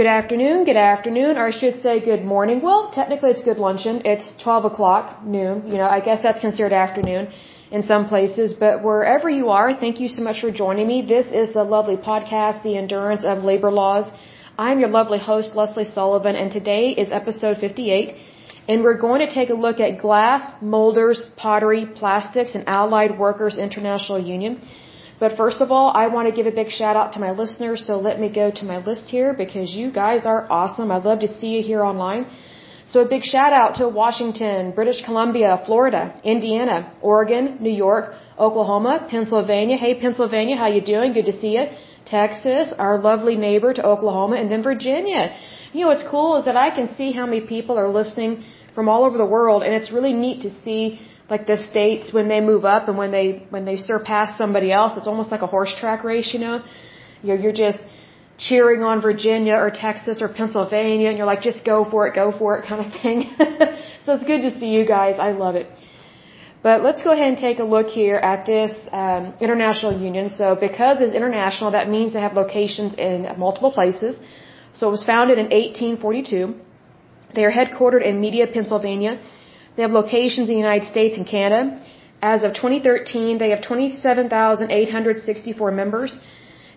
Good afternoon, good afternoon, or I should say good morning. Well, technically it's good luncheon. It's 12 o'clock, noon. You know, I guess that's considered afternoon in some places, but wherever you are, thank you so much for joining me. This is the lovely podcast, The Endurance of Labor Laws. I'm your lovely host, Lesley Sullivan, and today is episode 58, and we're going to take a look at glass, molders, pottery, plastics, and Allied Workers International Union. But first of all, I want to give a big shout out to my listeners. So let me go to my list here because you guys are awesome. I'd love to see you here online. So a big shout out to Washington, British Columbia, Florida, Indiana, Oregon, New York, Oklahoma, Pennsylvania. Hey Pennsylvania, how you doing? Good to see you. Texas, our lovely neighbor to Oklahoma, and then Virginia. You know what's cool is that I can see how many people are listening from all over the world, and it's really neat to see like the states when they move up and when they when they surpass somebody else it's almost like a horse track race you know? You're you're just cheering on Virginia or Texas or Pennsylvania and you're like just go for it go for it kind of thing. So it's good to see you guys. I love it. But let's go ahead and take a look here at this um, international union. So because it's international that means they have locations in multiple places. So it was founded in 1842 they are headquartered in Media Pennsylvania they have locations in the United States and Canada. As of 2013, they have 27,864 members.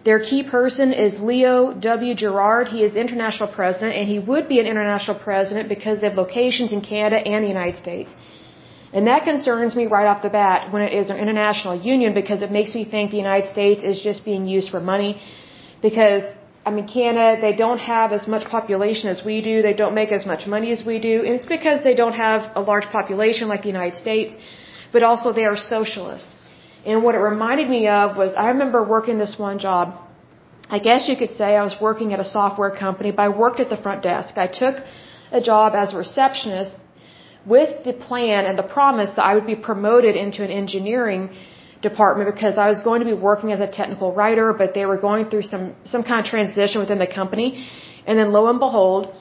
Their key person is Leo W. Gerard. He is international president, and he would be an international president because they have locations in Canada and the United States. And that concerns me right off the bat when it is an international union because it makes me think the United States is just being used for money because I mean, Canada, they don't have as much population as we do. They don't make as much money as we do. And it's because they don't have a large population like the United States, but also they are socialists. And what it reminded me of was I remember working this one job. I guess you could say I was working at a software company, but I worked at the front desk. I took a job as a receptionist with the plan and the promise that I would be promoted into an engineering department because I was going to be working as a technical writer, but they were going through some some kind of transition within the company, and then lo and behold,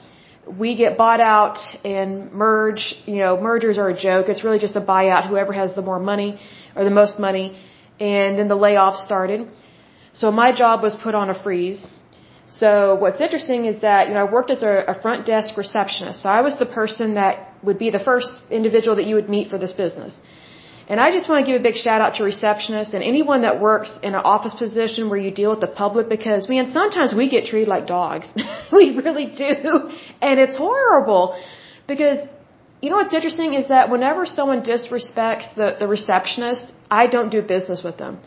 we get bought out and merge. You know, mergers are a joke. It's really just a buyout. Whoever has the more money or the most money, and then the layoffs started. So my job was put on a freeze. So what's interesting is that you know I worked as a, a front desk receptionist. So I was the person that would be the first individual that you would meet for this business. And I just want to give a big shout out to receptionists and anyone that works in an office position where you deal with the public because, man, sometimes we get treated like dogs. we really do. And it's horrible because, you know what's interesting is that whenever someone disrespects the, the receptionist, I don't do business with them.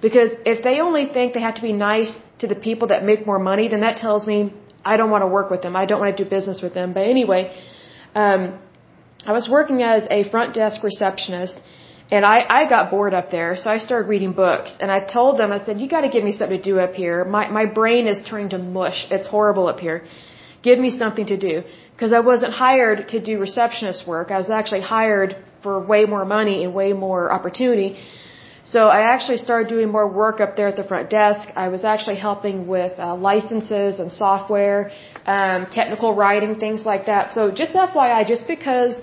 Because if they only think they have to be nice to the people that make more money, then that tells me I don't want to work with them. I don't want to do business with them. But anyway, um, I was working as a front desk receptionist and I, I got bored up there, so I started reading books. And I told them, I said, you gotta give me something to do up here. My, my brain is turning to mush. It's horrible up here. Give me something to do. Cause I wasn't hired to do receptionist work. I was actually hired for way more money and way more opportunity. So I actually started doing more work up there at the front desk. I was actually helping with uh, licenses and software, um, technical writing, things like that. So just FYI, just because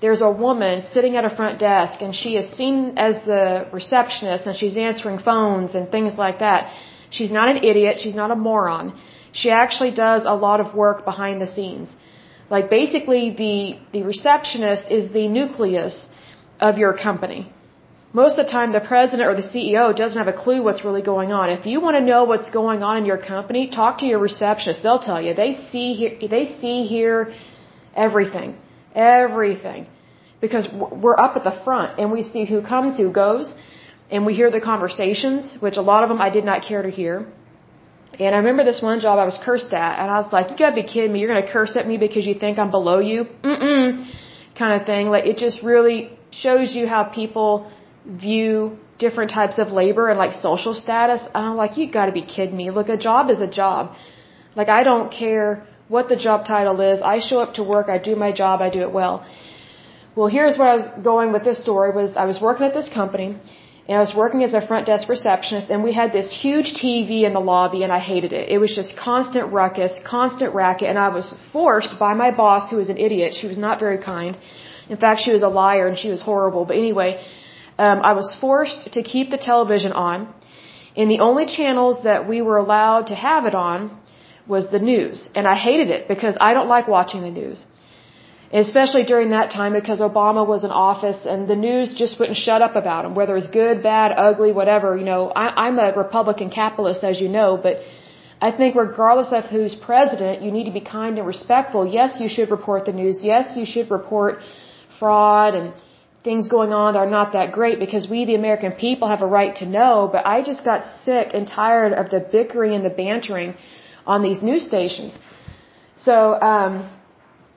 there's a woman sitting at a front desk and she is seen as the receptionist and she's answering phones and things like that. She's not an idiot. She's not a moron. She actually does a lot of work behind the scenes. Like basically the, the receptionist is the nucleus of your company. Most of the time the president or the CEO doesn't have a clue what's really going on. If you want to know what's going on in your company, talk to your receptionist. They'll tell you. They see, here they see, hear everything. Everything. Because we're up at the front and we see who comes, who goes, and we hear the conversations, which a lot of them I did not care to hear. And I remember this one job I was cursed at, and I was like, you gotta be kidding me, you're gonna curse at me because you think I'm below you? Mm-mm. Kind of thing. Like, it just really shows you how people view different types of labor and like social status. And I'm like, you gotta be kidding me. Look, a job is a job. Like, I don't care what the job title is. I show up to work, I do my job, I do it well. Well, here's where I was going with this story was I was working at this company and I was working as a front desk receptionist and we had this huge TV in the lobby and I hated it. It was just constant ruckus, constant racket and I was forced by my boss who was an idiot. She was not very kind. In fact, she was a liar and she was horrible. But anyway, um, I was forced to keep the television on and the only channels that we were allowed to have it on was the news. And I hated it because I don't like watching the news. Especially during that time because Obama was in office and the news just wouldn't shut up about him, whether it's good, bad, ugly, whatever. You know, I, I'm a Republican capitalist, as you know, but I think regardless of who's president, you need to be kind and respectful. Yes, you should report the news. Yes, you should report fraud and things going on that are not that great because we, the American people, have a right to know. But I just got sick and tired of the bickering and the bantering on these news stations. So, um,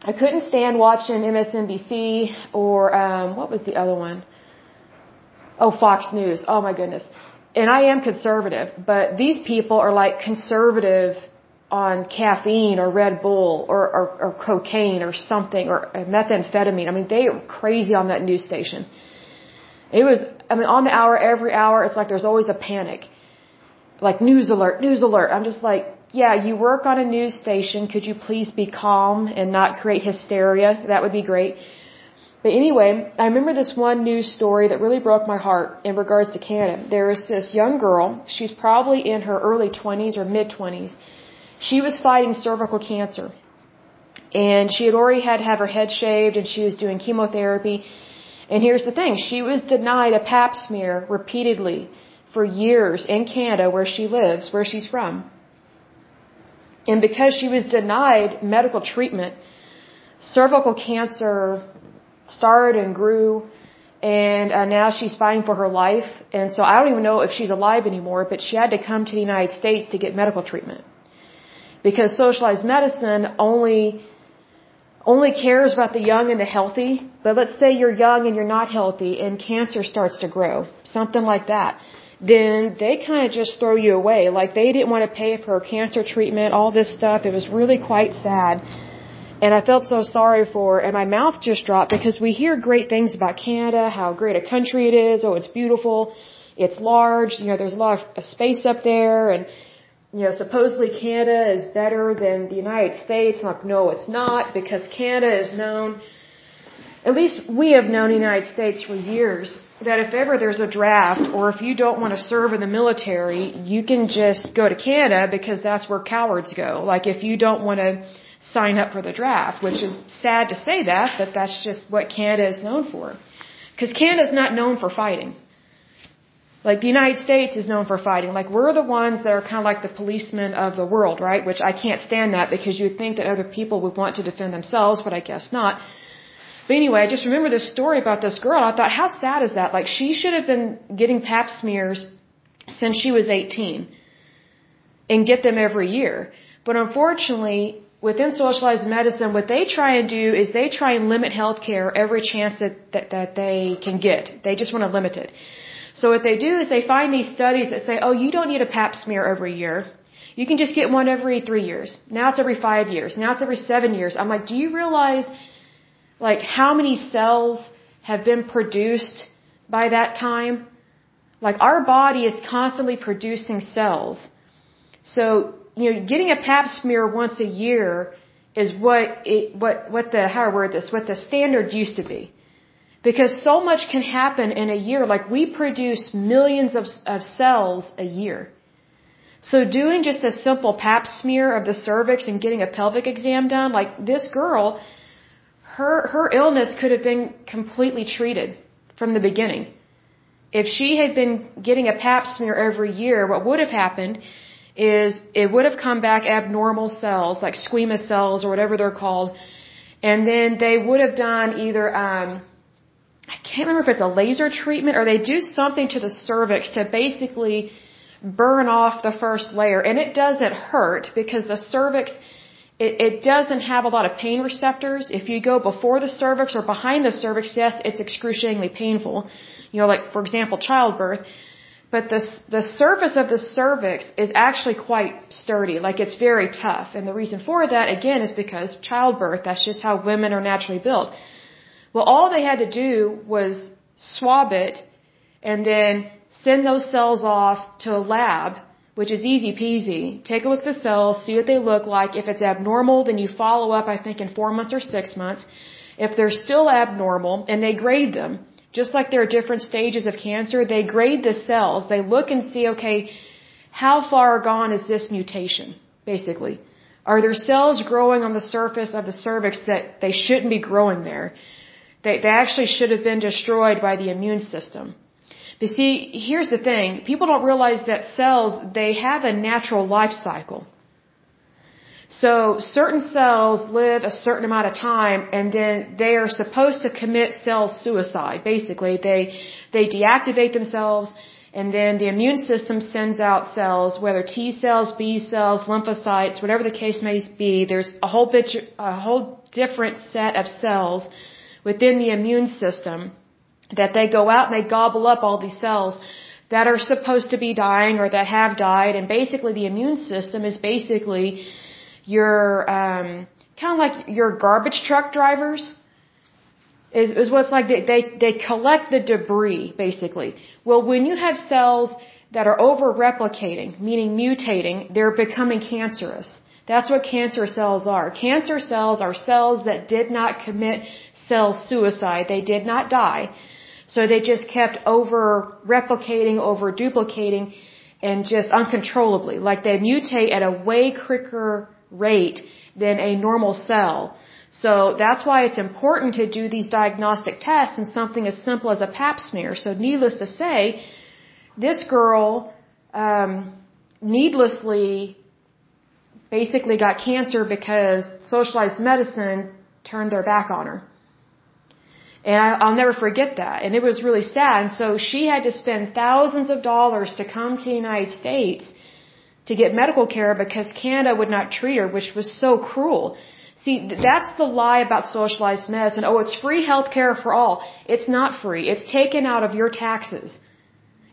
I couldn't stand watching MSNBC or, um, what was the other one? Oh, Fox News. Oh my goodness and I am conservative, but these people are like conservative on caffeine or Red Bull or, or, or cocaine or something or methamphetamine. I mean, they are crazy on that news station. It was, I mean, on the hour, every hour, it's like there's always a panic. Like news alert, news alert. I'm just like, yeah, you work on a news station. Could you please be calm and not create hysteria? That would be great. But anyway, I remember this one news story that really broke my heart in regards to Canada. There was this young girl, she's probably in her early 20s or mid 20s. She was fighting cervical cancer. And she had already had to have her head shaved and she was doing chemotherapy. And here's the thing, she was denied a pap smear repeatedly for years in Canada where she lives, where she's from. And because she was denied medical treatment, cervical cancer started and grew and uh, now she's fighting for her life. And so I don't even know if she's alive anymore but she had to come to the United States to get medical treatment. Because socialized medicine only only cares about the young and the healthy. But let's say you're young and you're not healthy and cancer starts to grow. Something like that then they kind of just throw you away like they didn't want to pay for her cancer treatment all this stuff it was really quite sad and I felt so sorry for her, and my mouth just dropped because we hear great things about Canada, how great a country it is. Oh, it's beautiful. It's large. You know, there's a lot of space up there, and you know, supposedly Canada is better than the United States. I'm like, no, it's not, because Canada is known, at least we have known the United States for years, that if ever there's a draft, or if you don't want to serve in the military, you can just go to Canada because that's where cowards go. Like if you don't want to sign up for the draft, which is sad to say that, but that's just what Canada is known for. Because Canada is not known for fighting. Like the United States is known for fighting. Like we're the ones that are kind of like the policemen of the world, right? Which I can't stand that because you'd think that other people would want to defend themselves, but I guess not. But anyway, I just remember this story about this girl. I thought, how sad is that? Like she should have been getting pap smears since she was 18 and get them every year. But unfortunately, within socialized medicine, what they try and do is they try and limit healthcare every chance that, that, that they can get. They just want to limit it. So what they do is they find these studies that say, oh, you don't need a pap smear every year. You can just get one every three years. Now it's every five years. Now it's every seven years. I'm like, do you realize, like, how many cells have been produced by that time? Like, our body is constantly producing cells. So you know, getting a pap smear once a year is what it, what, what the, how I word this, what the standard used to be. Because so much can happen in a year. Like we produce millions of, of cells a year. So doing just a simple pap smear of the cervix and getting a pelvic exam done, like this girl, her, her illness could have been completely treated from the beginning. If she had been getting a pap smear every year, what would have happened is it would have come back abnormal cells, like squamous cells or whatever they're called, and then they would have done either, um, I can't remember if it's a laser treatment or they do something to the cervix to basically burn off the first layer. And it doesn't hurt because the cervix, it, doesn't have a lot of pain receptors. If you go before the cervix or behind the cervix, yes, it's excruciatingly painful. You know, like for example, childbirth. But the, the surface of the cervix is actually quite sturdy, like it's very tough. And the reason for that, again, is because childbirth, that's just how women are naturally built. Well, all they had to do was swab it and then send those cells off to a lab, which is easy peasy. Take a look at the cells, see what they look like. If it's abnormal, then you follow up, I think, in four months or six months. If they're still abnormal, and they grade them, just like there are different stages of cancer, they grade the cells. They look and see, okay, how far gone is this mutation, basically? Are there cells growing on the surface of the cervix that they shouldn't be growing there? They, they actually should have been destroyed by the immune system. But see, here's the thing. People don't realize that cells, they have a natural life cycle. So certain cells live a certain amount of time and then they are supposed to commit cell suicide. Basically, they, they deactivate themselves and then the immune system sends out cells, whether T cells, B cells, lymphocytes, whatever the case may be. There's a whole bit, a whole different set of cells within the immune system that they go out and they gobble up all these cells that are supposed to be dying or that have died. And basically the immune system is basically your um, kind of like your garbage truck drivers is, is what's like they, they they collect the debris basically. Well, when you have cells that are over replicating, meaning mutating, they're becoming cancerous. That's what cancer cells are. Cancer cells are cells that did not commit cell suicide. They did not die. So they just kept over replicating, over duplicating, and just uncontrollably. Like they mutate at a way quicker rate than a normal cell. So that's why it's important to do these diagnostic tests and something as simple as a pap smear. So needless to say, this girl um, needlessly basically got cancer because socialized medicine turned their back on her. And I, I'll never forget that. And it was really sad. And so she had to spend thousands of dollars to come to the United States to get medical care because Canada would not treat her, which was so cruel. See, that's the lie about socialized medicine. Oh, it's free health care for all. It's not free. It's taken out of your taxes.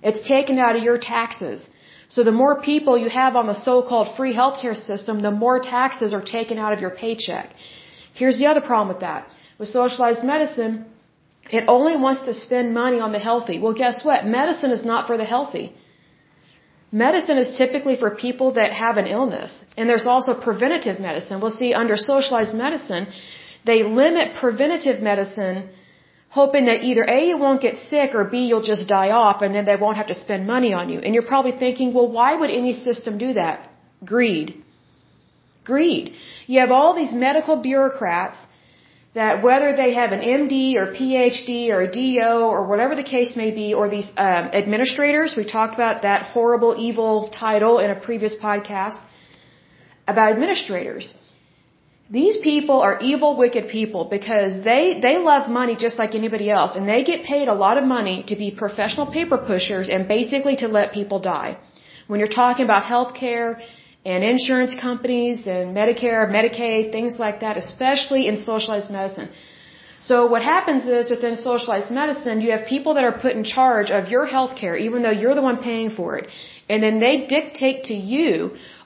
It's taken out of your taxes. So the more people you have on the so-called free healthcare system, the more taxes are taken out of your paycheck. Here's the other problem with that. With socialized medicine, it only wants to spend money on the healthy. Well, guess what? Medicine is not for the healthy. Medicine is typically for people that have an illness. And there's also preventative medicine. We'll see under socialized medicine, they limit preventative medicine hoping that either A, you won't get sick or B, you'll just die off and then they won't have to spend money on you. And you're probably thinking, well, why would any system do that? Greed. Greed. You have all these medical bureaucrats that whether they have an MD or PhD or a DO or whatever the case may be, or these um, administrators, we talked about that horrible, evil title in a previous podcast about administrators. These people are evil, wicked people because they, they love money just like anybody else and they get paid a lot of money to be professional paper pushers and basically to let people die. When you're talking about healthcare and insurance companies and Medicare, Medicaid, things like that, especially in socialized medicine. So what happens is within socialized medicine, you have people that are put in charge of your health care, even though you're the one paying for it. And then they dictate to you,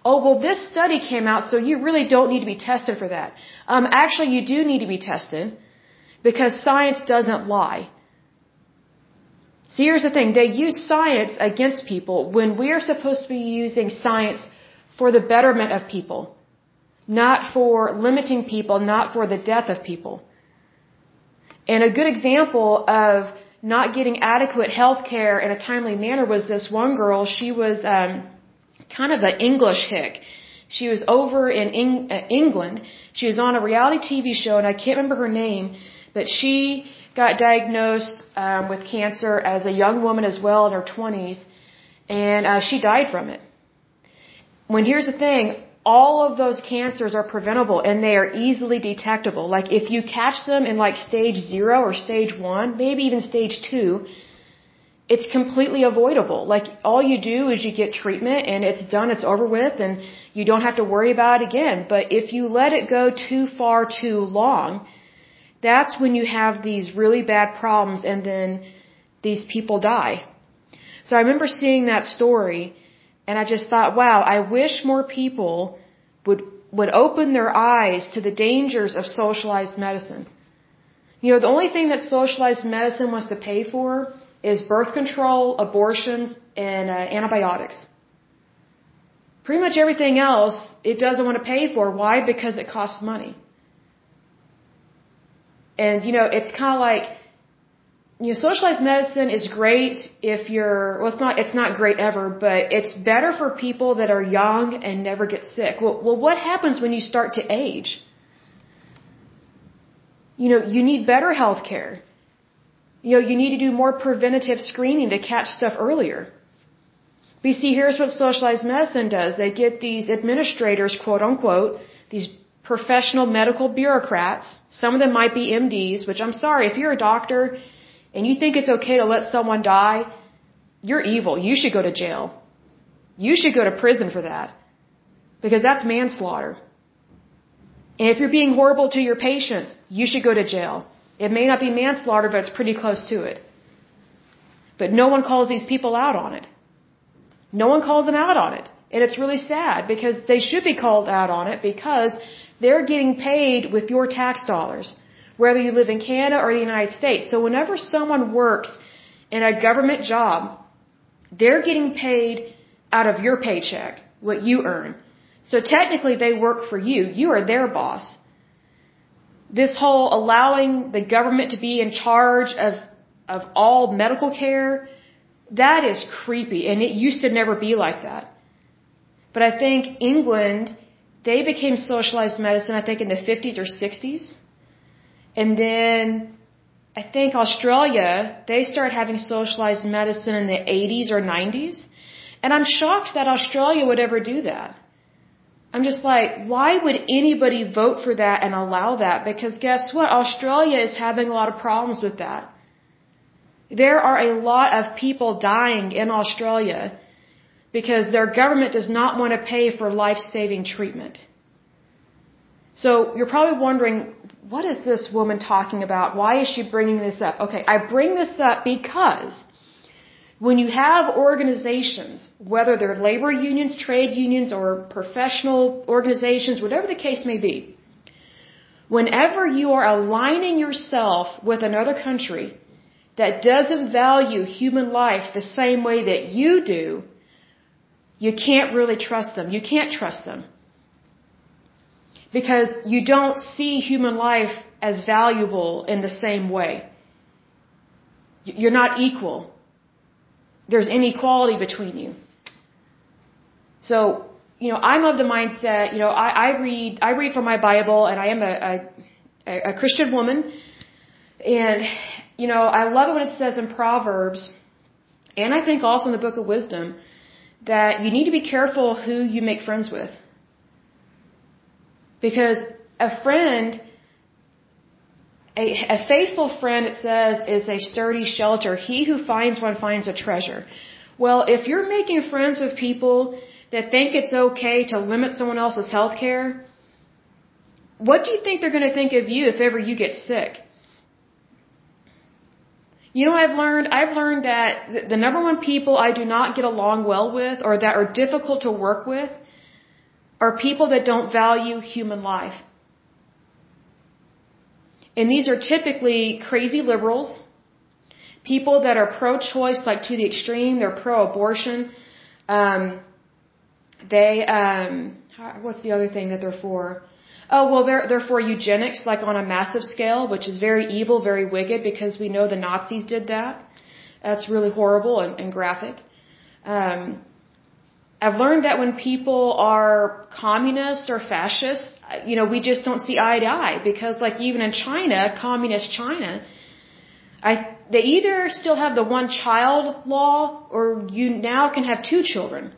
oh, well, this study came out, so you really don't need to be tested for that. Um, actually, you do need to be tested because science doesn't lie. See, here's the thing. They use science against people when we are supposed to be using science for the betterment of people, not for limiting people, not for the death of people. And a good example of not getting adequate health care in a timely manner was this one girl. She was um, kind of an English hick. She was over in Eng- uh, England. She was on a reality TV show, and I can't remember her name, but she got diagnosed um, with cancer as a young woman as well in her 20s, and uh, she died from it. When here's the thing, all of those cancers are preventable and they are easily detectable. Like if you catch them in like stage zero or stage one, maybe even stage two, it's completely avoidable. Like all you do is you get treatment and it's done, it's over with and you don't have to worry about it again. But if you let it go too far too long, that's when you have these really bad problems and then these people die. So I remember seeing that story and I just thought, wow, I wish more people would, would open their eyes to the dangers of socialized medicine. You know, the only thing that socialized medicine wants to pay for is birth control, abortions, and uh, antibiotics. Pretty much everything else it doesn't want to pay for. Why? Because it costs money. And, you know, it's kind of like you know, socialized medicine is great if you're, well, it's not, it's not great ever, but it's better for people that are young and never get sick. Well, well, what happens when you start to age? You know, you need better health care. You know, you need to do more preventative screening to catch stuff earlier. But you see, here's what socialized medicine does. They get these administrators, quote unquote, these professional medical bureaucrats. Some of them might be MDs, which I'm sorry, if you're a doctor, and you think it's okay to let someone die, you're evil. You should go to jail. You should go to prison for that. Because that's manslaughter. And if you're being horrible to your patients, you should go to jail. It may not be manslaughter, but it's pretty close to it. But no one calls these people out on it. No one calls them out on it. And it's really sad because they should be called out on it because they're getting paid with your tax dollars whether you live in Canada or the United States. So whenever someone works in a government job, they're getting paid out of your paycheck, what you earn. So technically they work for you. You are their boss. This whole allowing the government to be in charge of, of all medical care, that is creepy and it used to never be like that. But I think England, they became socialized medicine, I think in the 50s or 60s. And then I think Australia, they started having socialized medicine in the 80s or 90s. And I'm shocked that Australia would ever do that. I'm just like, why would anybody vote for that and allow that? Because guess what? Australia is having a lot of problems with that. There are a lot of people dying in Australia because their government does not want to pay for life-saving treatment. So you're probably wondering, what is this woman talking about? Why is she bringing this up? Okay, I bring this up because when you have organizations, whether they're labor unions, trade unions, or professional organizations, whatever the case may be, whenever you are aligning yourself with another country that doesn't value human life the same way that you do, you can't really trust them. You can't trust them because you don't see human life as valuable in the same way. You're not equal. There's inequality between you. So, you know, I'm of the mindset, you know, I, I read, I read from my Bible and I am a, a, a Christian woman. And, you know, I love it when it says in Proverbs, and I think also in the book of wisdom, that you need to be careful who you make friends with. Because a friend, a, a faithful friend, it says, is a sturdy shelter. He who finds one finds a treasure. Well, if you're making friends with people that think it's okay to limit someone else's health care, what do you think they're going to think of you if ever you get sick? You know, I've learned, I've learned that the number one people I do not get along well with or that are difficult to work with are people that don't value human life. And these are typically crazy liberals, people that are pro-choice, like to the extreme. They're pro-abortion. Um, they, um, what's the other thing that they're for? Oh, well, they're, they're for eugenics, like on a massive scale, which is very evil, very wicked, because we know the Nazis did that. That's really horrible and, and graphic. Um, I've learned that when people are communist or fascist, you know, we just don't see eye to eye because like even in China, communist China, I, they either still have the one child law or you now can have two children.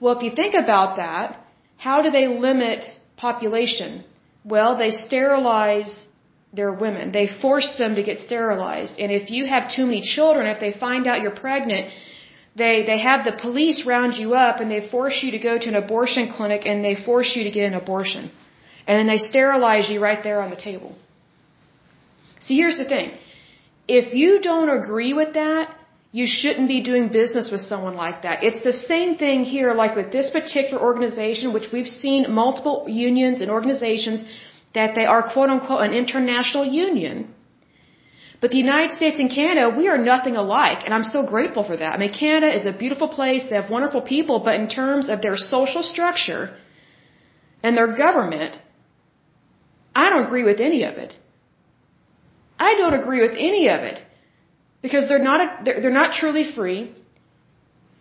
Well, if you think about that, how do they limit population? Well, they sterilize their women. They force them to get sterilized. And if you have too many children, if they find out you're pregnant, they, they have the police round you up and they force you to go to an abortion clinic and they force you to get an abortion. And then they sterilize you right there on the table. See, here's the thing. If you don't agree with that, you shouldn't be doing business with someone like that. It's the same thing here, like with this particular organization, which we've seen multiple unions and organizations that they are quote unquote an international union but the United States and Canada, we are nothing alike, and I'm so grateful for that. I mean, Canada is a beautiful place, they have wonderful people, but in terms of their social structure and their government, I don't agree with any of it. I don't agree with any of it. because they're not a, they're, they're not truly free.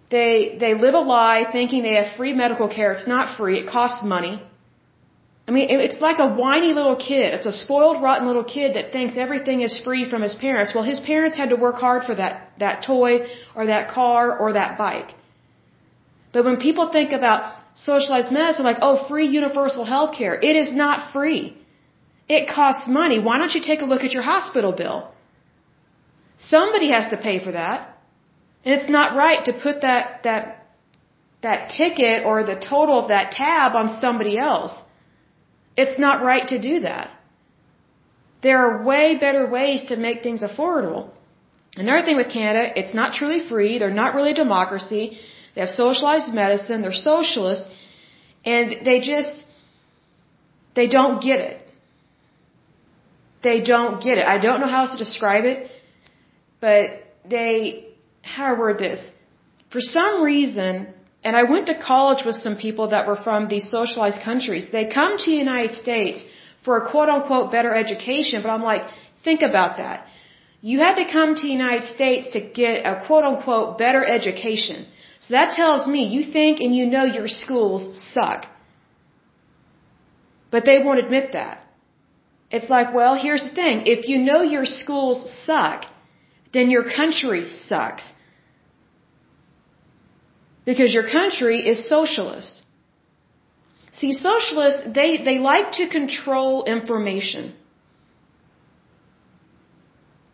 They they live a lie thinking they have free medical care. It's not free. It costs money. I mean, it's like a whiny little kid. It's a spoiled, rotten little kid that thinks everything is free from his parents. Well, his parents had to work hard for that that toy or that car or that bike. But when people think about socialized medicine, like, oh, free universal health care, it is not free. It costs money. Why don't you take a look at your hospital bill? Somebody has to pay for that. And it's not right to put that, that, that ticket or the total of that tab on somebody else. It's not right to do that. There are way better ways to make things affordable. Another thing with Canada, it's not truly free. They're not really a democracy. They have socialized medicine. They're socialists. And they just, they don't get it. They don't get it. I don't know how else to describe it, but they, how to word this? For some reason, and I went to college with some people that were from these socialized countries. They come to the United States for a quote unquote better education, but I'm like, think about that. You had to come to the United States to get a quote unquote better education. So that tells me you think and you know your schools suck. But they won't admit that. It's like, well, here's the thing. If you know your schools suck, then your country sucks. Because your country is socialist. See, socialists, they, they like to control information.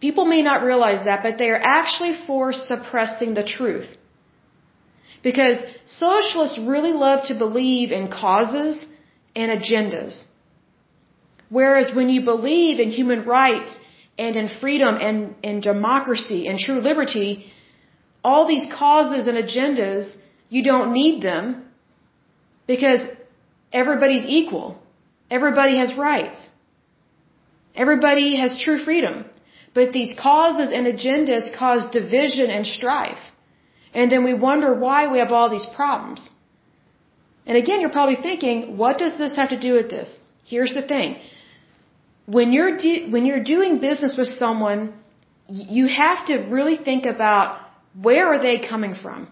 People may not realize that, but they are actually for suppressing the truth. Because socialists really love to believe in causes and agendas. Whereas when you believe in human rights and in freedom and in democracy and true liberty, all these causes and agendas, you don't need them because everybody's equal. Everybody has rights. Everybody has true freedom. But these causes and agendas cause division and strife. And then we wonder why we have all these problems. And again, you're probably thinking, what does this have to do with this? Here's the thing when you're when you're doing business with someone, you have to really think about where are they coming from?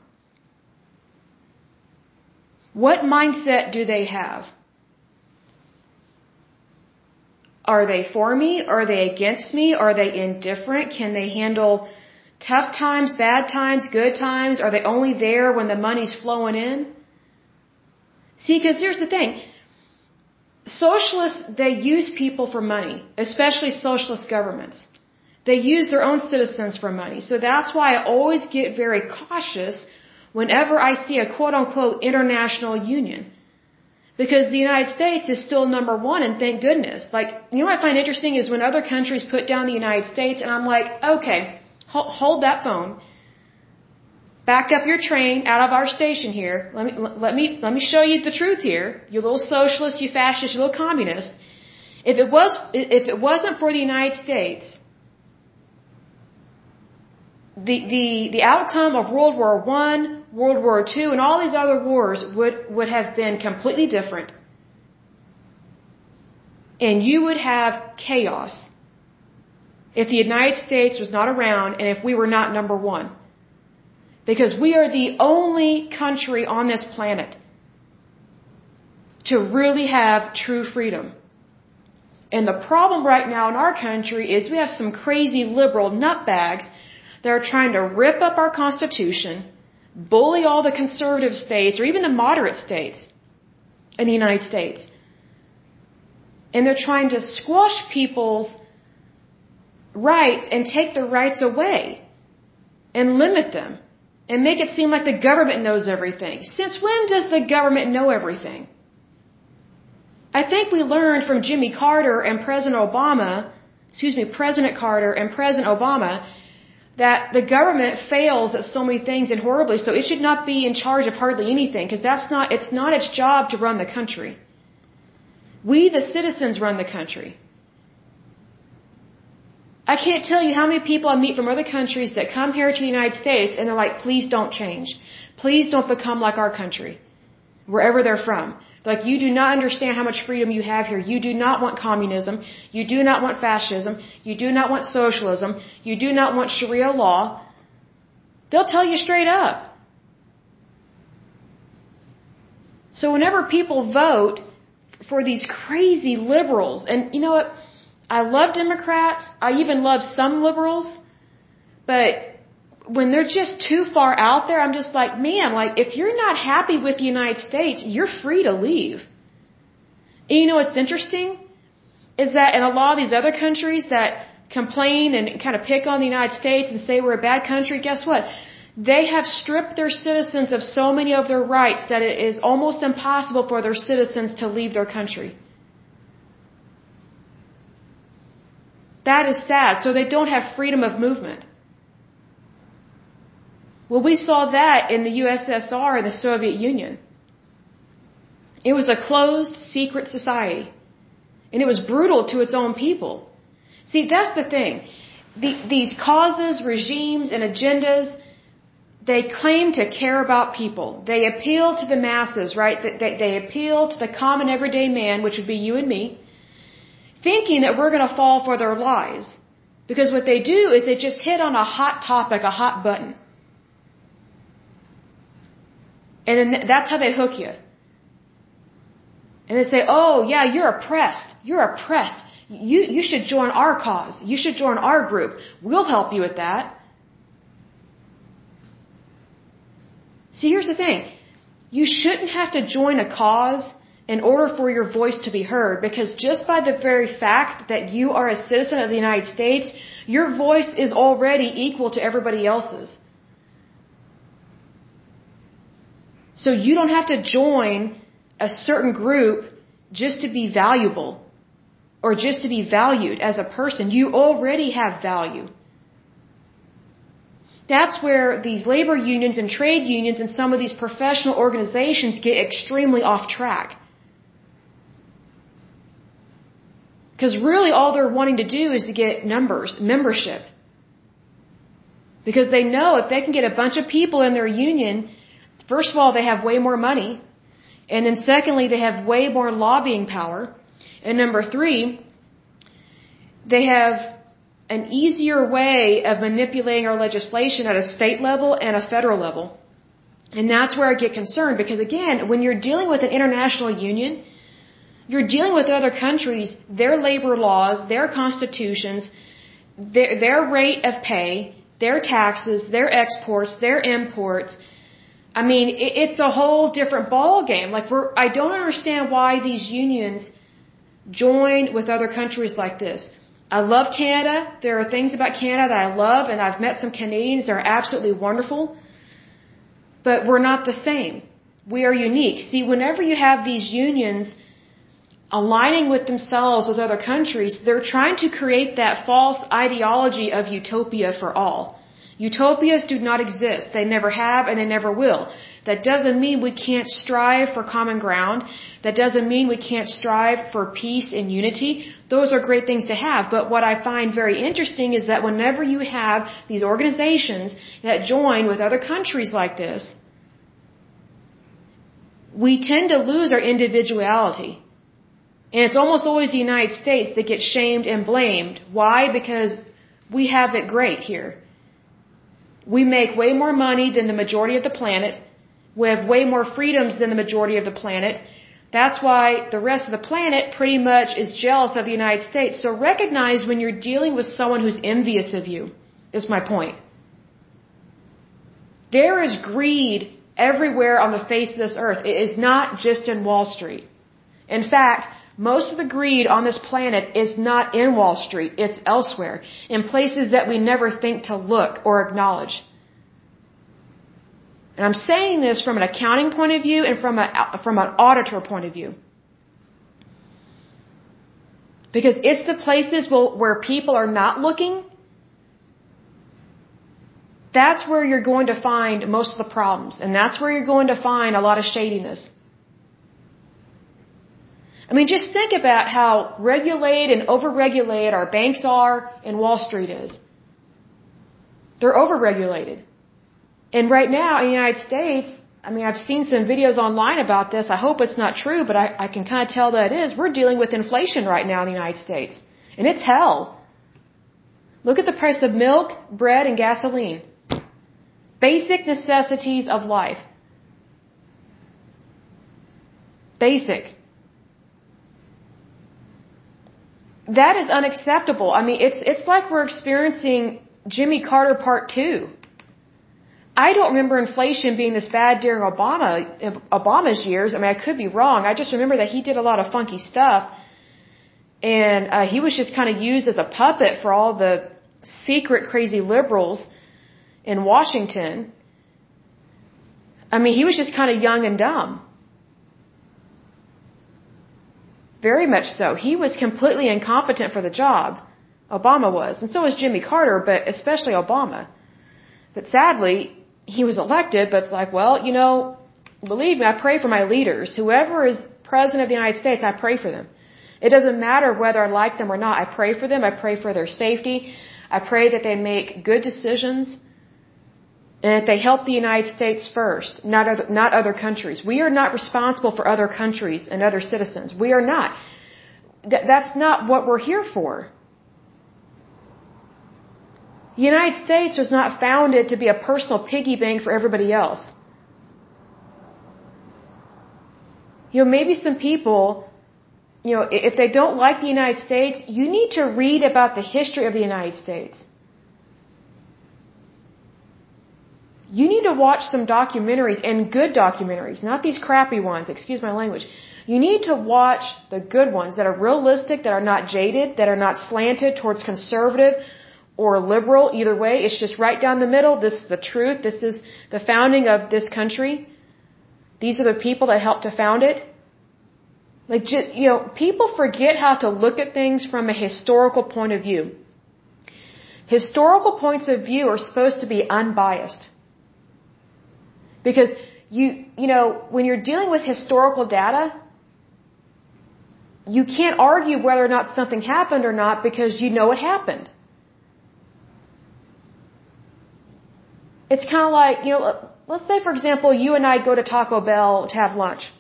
What mindset do they have? Are they for me? Are they against me? Are they indifferent? Can they handle tough times, bad times, good times? Are they only there when the money's flowing in? See, because here's the thing socialists, they use people for money, especially socialist governments. They use their own citizens for money. So that's why I always get very cautious whenever I see a quote unquote international union. Because the United States is still number one and thank goodness. Like, you know what I find interesting is when other countries put down the United States and I'm like, okay, hold that phone back up your train out of our station here. Let me, let me, let me show you the truth here. You little socialist, you fascist, you little communist. If it was, if it wasn't for the United States, the, the, the outcome of World War One, World War II and all these other wars would, would have been completely different. And you would have chaos if the United States was not around and if we were not number one. Because we are the only country on this planet to really have true freedom. And the problem right now in our country is we have some crazy liberal nutbags that are trying to rip up our constitution, bully all the conservative states or even the moderate states in the United States. And they're trying to squash people's rights and take their rights away and limit them and make it seem like the government knows everything. Since when does the government know everything? I think we learned from Jimmy Carter and President Obama, excuse me, President Carter and President Obama, that the government fails at so many things and horribly, so it should not be in charge of hardly anything, because that's not, it's not its job to run the country. We, the citizens, run the country. I can't tell you how many people I meet from other countries that come here to the United States and they're like, please don't change. Please don't become like our country, wherever they're from. Like, you do not understand how much freedom you have here. You do not want communism. You do not want fascism. You do not want socialism. You do not want Sharia law. They'll tell you straight up. So whenever people vote for these crazy liberals, and you know what? I love Democrats. I even love some liberals. But when they're just too far out there, I'm just like, man, like if you're not happy with the United States, you're free to leave. And you know what's interesting? Is that in a lot of these other countries that complain and kind of pick on the United States and say we're a bad country, guess what? They have stripped their citizens of so many of their rights that it is almost impossible for their citizens to leave their country. That is sad. So they don't have freedom of movement. Well, we saw that in the USSR and the Soviet Union. It was a closed, secret society. And it was brutal to its own people. See, that's the thing. The, these causes, regimes, and agendas, they claim to care about people. They appeal to the masses, right? They, they appeal to the common everyday man, which would be you and me, thinking that we're going to fall for their lies. Because what they do is they just hit on a hot topic, a hot button. And then that's how they hook you. And they say, oh yeah, you're oppressed. You're oppressed. You, you should join our cause. You should join our group. We'll help you with that. See, here's the thing. You shouldn't have to join a cause in order for your voice to be heard because just by the very fact that you are a citizen of the United States, your voice is already equal to everybody else's. So you don't have to join a certain group just to be valuable or just to be valued as a person. You already have value. That's where these labor unions and trade unions and some of these professional organizations get extremely off track. Because really all they're wanting to do is to get numbers, membership. Because they know if they can get a bunch of people in their union First of all, they have way more money. And then secondly, they have way more lobbying power. And number three, they have an easier way of manipulating our legislation at a state level and a federal level. And that's where I get concerned because again, when you're dealing with an international union, you're dealing with other countries, their labor laws, their constitutions, their, their rate of pay, their taxes, their exports, their imports, I mean, it's a whole different ball game. Like we're, I don't understand why these unions join with other countries like this. I love Canada. There are things about Canada that I love, and I've met some Canadians that are absolutely wonderful. But we're not the same. We are unique. See, whenever you have these unions aligning with themselves with other countries, they're trying to create that false ideology of utopia for all. Utopias do not exist. They never have and they never will. That doesn't mean we can't strive for common ground. That doesn't mean we can't strive for peace and unity. Those are great things to have. But what I find very interesting is that whenever you have these organizations that join with other countries like this, we tend to lose our individuality. And it's almost always the United States that gets shamed and blamed. Why? Because we have it great here. We make way more money than the majority of the planet. We have way more freedoms than the majority of the planet. That's why the rest of the planet pretty much is jealous of the United States. So recognize when you're dealing with someone who's envious of you, is my point. There is greed everywhere on the face of this earth. It is not just in Wall Street. In fact, most of the greed on this planet is not in Wall Street, it's elsewhere, in places that we never think to look or acknowledge. And I'm saying this from an accounting point of view and from, a, from an auditor point of view. Because it's the places where people are not looking, that's where you're going to find most of the problems. And that's where you're going to find a lot of shadiness. I mean, just think about how regulated and overregulated our banks are and Wall Street is. They're overregulated. And right now in the United States, I mean, I've seen some videos online about this. I hope it's not true, but I, I can kind of tell that it is. We're dealing with inflation right now in the United States. And it's hell. Look at the price of milk, bread, and gasoline. Basic necessities of life. Basic. That is unacceptable. I mean, it's, it's like we're experiencing Jimmy Carter part two. I don't remember inflation being this bad during Obama, Obama's years. I mean, I could be wrong. I just remember that he did a lot of funky stuff. And uh, he was just kind of used as a puppet for all the secret crazy liberals in Washington. I mean, he was just kind of young and dumb. Very much so. He was completely incompetent for the job. Obama was. And so was Jimmy Carter, but especially Obama. But sadly, he was elected, but it's like, well, you know, believe me, I pray for my leaders. Whoever is president of the United States, I pray for them. It doesn't matter whether I like them or not. I pray for them. I pray for their safety. I pray that they make good decisions and that they help the United States first, not other, not other countries. We are not responsible for other countries and other citizens. We are not. Th- that's not what we're here for. The United States was not founded to be a personal piggy bank for everybody else. You know, maybe some people you know, if they don't like the United States, you need to read about the history of the United States. You need to watch some documentaries and good documentaries, not these crappy ones, excuse my language. You need to watch the good ones that are realistic, that are not jaded, that are not slanted towards conservative or liberal. Either way, it's just right down the middle. This is the truth. This is the founding of this country. These are the people that helped to found it. Like, you know, people forget how to look at things from a historical point of view. Historical points of view are supposed to be unbiased. Because you, you know, when you're dealing with historical data, you can't argue whether or not something happened or not because you know it happened. It's kind of like, you know, let's say for example, you and I go to Taco Bell to have lunch.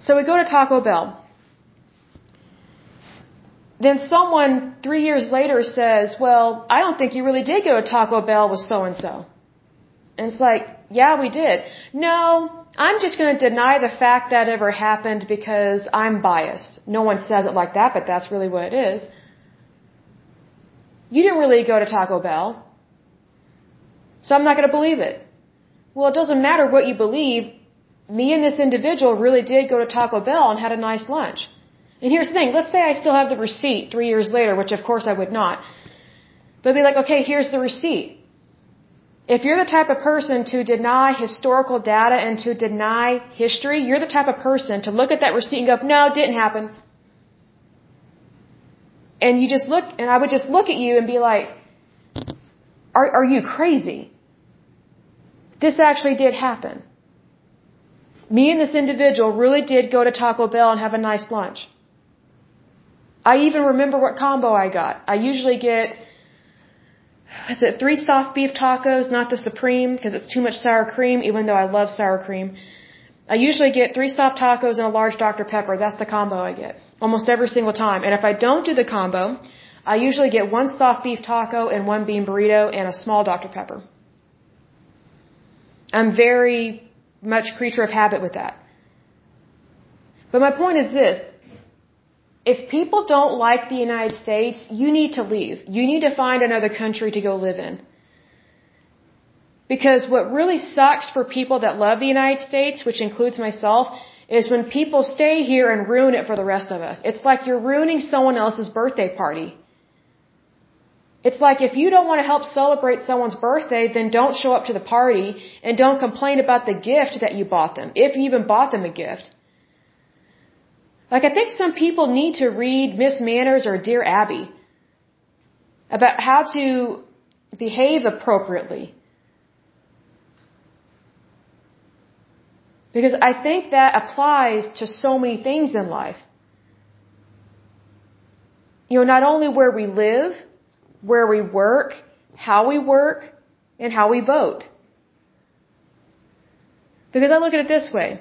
So we go to Taco Bell. Then someone three years later says, well, I don't think you really did go to Taco Bell with so and so. And it's like, yeah, we did. No, I'm just going to deny the fact that ever happened because I'm biased. No one says it like that, but that's really what it is. You didn't really go to Taco Bell. So I'm not going to believe it. Well, it doesn't matter what you believe me and this individual really did go to Taco Bell and had a nice lunch. And here's the thing, let's say I still have the receipt three years later, which of course I would not. But be like, okay, here's the receipt. If you're the type of person to deny historical data and to deny history, you're the type of person to look at that receipt and go, no, it didn't happen. And you just look, and I would just look at you and be like, are, are you crazy? This actually did happen me and this individual really did go to Taco Bell and have a nice lunch. I even remember what combo I got. I usually get, is it three soft beef tacos, not the supreme, because it's too much sour cream, even though I love sour cream. I usually get three soft tacos and a large Dr. Pepper. That's the combo I get. Almost every single time. And if I don't do the combo, I usually get one soft beef taco and one bean burrito and a small Dr. Pepper. I'm very much creature of habit with that. But my point is this. If people don't like the United States, you need to leave. You need to find another country to go live in. Because what really sucks for people that love the United States, which includes myself, is when people stay here and ruin it for the rest of us. It's like you're ruining someone else's birthday party. It's like if you don't want to help celebrate someone's birthday, then don't show up to the party and don't complain about the gift that you bought them, if you even bought them a gift. Like I think some people need to read Miss Manners or Dear Abby about how to behave appropriately. Because I think that applies to so many things in life. You know, not only where we live, where we work, how we work, and how we vote. Because I look at it this way.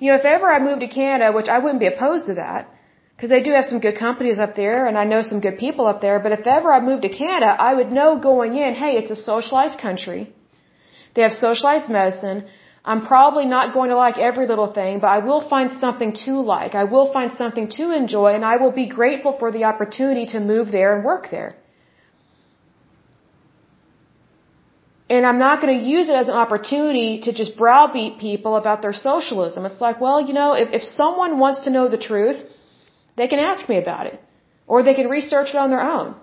You know, if ever I moved to Canada, which I wouldn't be opposed to that, because they do have some good companies up there and I know some good people up there, but if ever I moved to Canada, I would know going in, hey, it's a socialized country. They have socialized medicine. I'm probably not going to like every little thing, but I will find something to like. I will find something to enjoy and I will be grateful for the opportunity to move there and work there. And I'm not going to use it as an opportunity to just browbeat people about their socialism. It's like, well, you know, if, if someone wants to know the truth, they can ask me about it. Or they can research it on their own.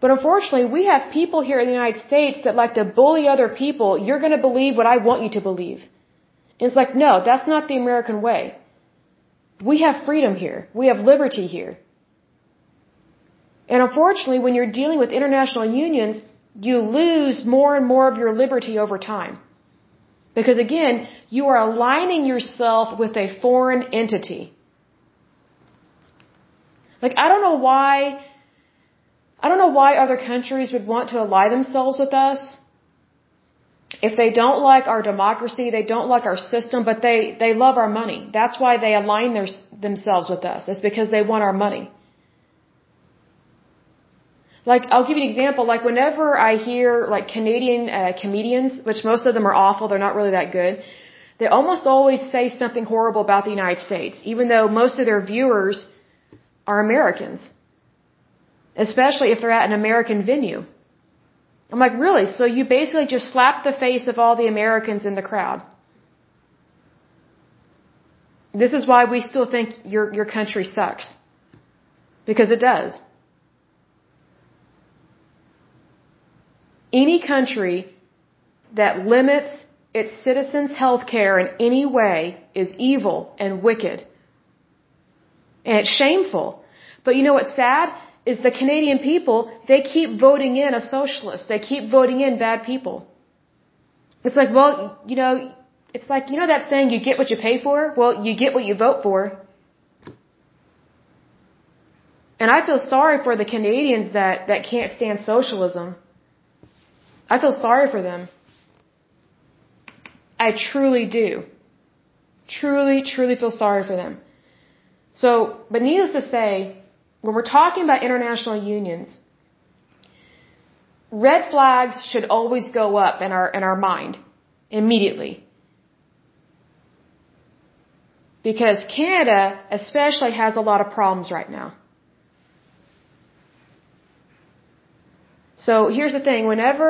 But unfortunately, we have people here in the United States that like to bully other people. You're going to believe what I want you to believe. And it's like, no, that's not the American way. We have freedom here. We have liberty here. And unfortunately, when you're dealing with international unions, you lose more and more of your liberty over time. Because again, you are aligning yourself with a foreign entity. Like, I don't know why, I don't know why other countries would want to ally themselves with us. If they don't like our democracy, they don't like our system, but they, they love our money. That's why they align their, themselves with us. It's because they want our money. Like, I'll give you an example. Like, whenever I hear, like, Canadian uh, comedians, which most of them are awful, they're not really that good, they almost always say something horrible about the United States, even though most of their viewers are Americans. Especially if they're at an American venue. I'm like, really? So you basically just slap the face of all the Americans in the crowd. This is why we still think your, your country sucks. Because it does. Any country that limits its citizens' health care in any way is evil and wicked. And it's shameful. But you know what's sad? Is the Canadian people, they keep voting in a socialist. They keep voting in bad people. It's like, well, you know, it's like, you know that saying, you get what you pay for? Well, you get what you vote for. And I feel sorry for the Canadians that, that can't stand socialism. I feel sorry for them. I truly do. Truly, truly feel sorry for them. So, but needless to say, when we're talking about international unions, red flags should always go up in our, in our mind immediately. Because Canada especially has a lot of problems right now. So here's the thing, whenever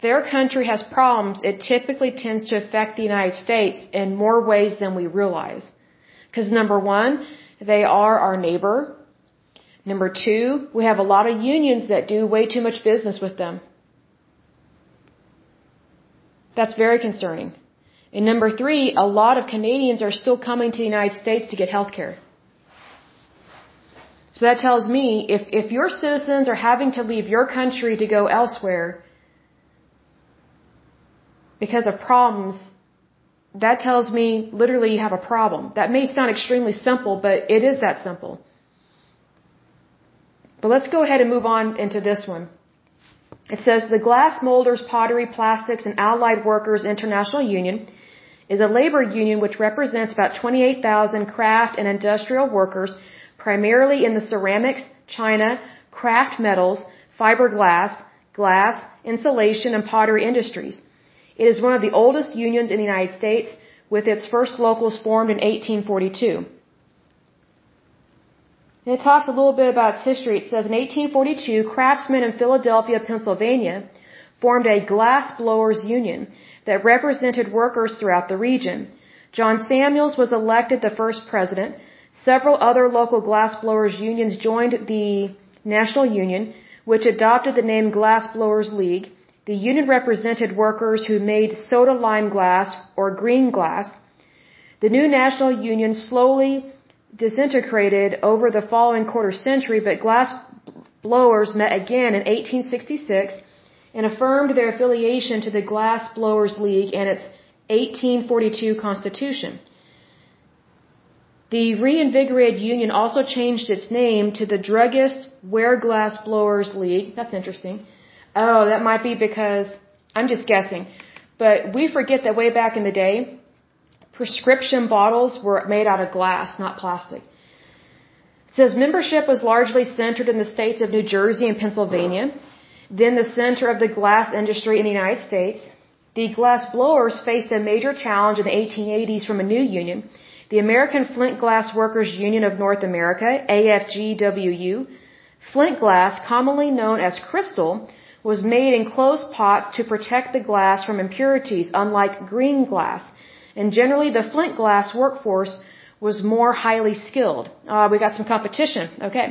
their country has problems, it typically tends to affect the United States in more ways than we realize. Because number one, they are our neighbor. Number two, we have a lot of unions that do way too much business with them. That's very concerning. And number three, a lot of Canadians are still coming to the United States to get health care. So that tells me if, if your citizens are having to leave your country to go elsewhere, because of problems, that tells me literally you have a problem. That may sound extremely simple, but it is that simple. But let's go ahead and move on into this one. It says the Glass Molders, Pottery, Plastics, and Allied Workers International Union is a labor union which represents about 28,000 craft and industrial workers, primarily in the ceramics, china, craft metals, fiberglass, glass, insulation, and pottery industries. It is one of the oldest unions in the United States, with its first locals formed in 1842. And it talks a little bit about its history. It says in 1842, craftsmen in Philadelphia, Pennsylvania, formed a glass blowers union that represented workers throughout the region. John Samuels was elected the first president. Several other local glassblowers unions joined the National Union, which adopted the name Glassblowers League. The union represented workers who made soda lime glass or green glass. The new national union slowly disintegrated over the following quarter century, but glass blowers met again in 1866 and affirmed their affiliation to the Glass Blowers League and its 1842 Constitution. The reinvigorated union also changed its name to the Druggist Ware Glass Blowers League. That's interesting Oh, that might be because, I'm just guessing, but we forget that way back in the day, prescription bottles were made out of glass, not plastic. It says membership was largely centered in the states of New Jersey and Pennsylvania, then the center of the glass industry in the United States. The glass blowers faced a major challenge in the 1880s from a new union, the American Flint Glass Workers Union of North America, AFGWU. Flint glass, commonly known as crystal, was made in closed pots to protect the glass from impurities, unlike green glass. And generally, the flint glass workforce was more highly skilled. Uh, we got some competition. Okay.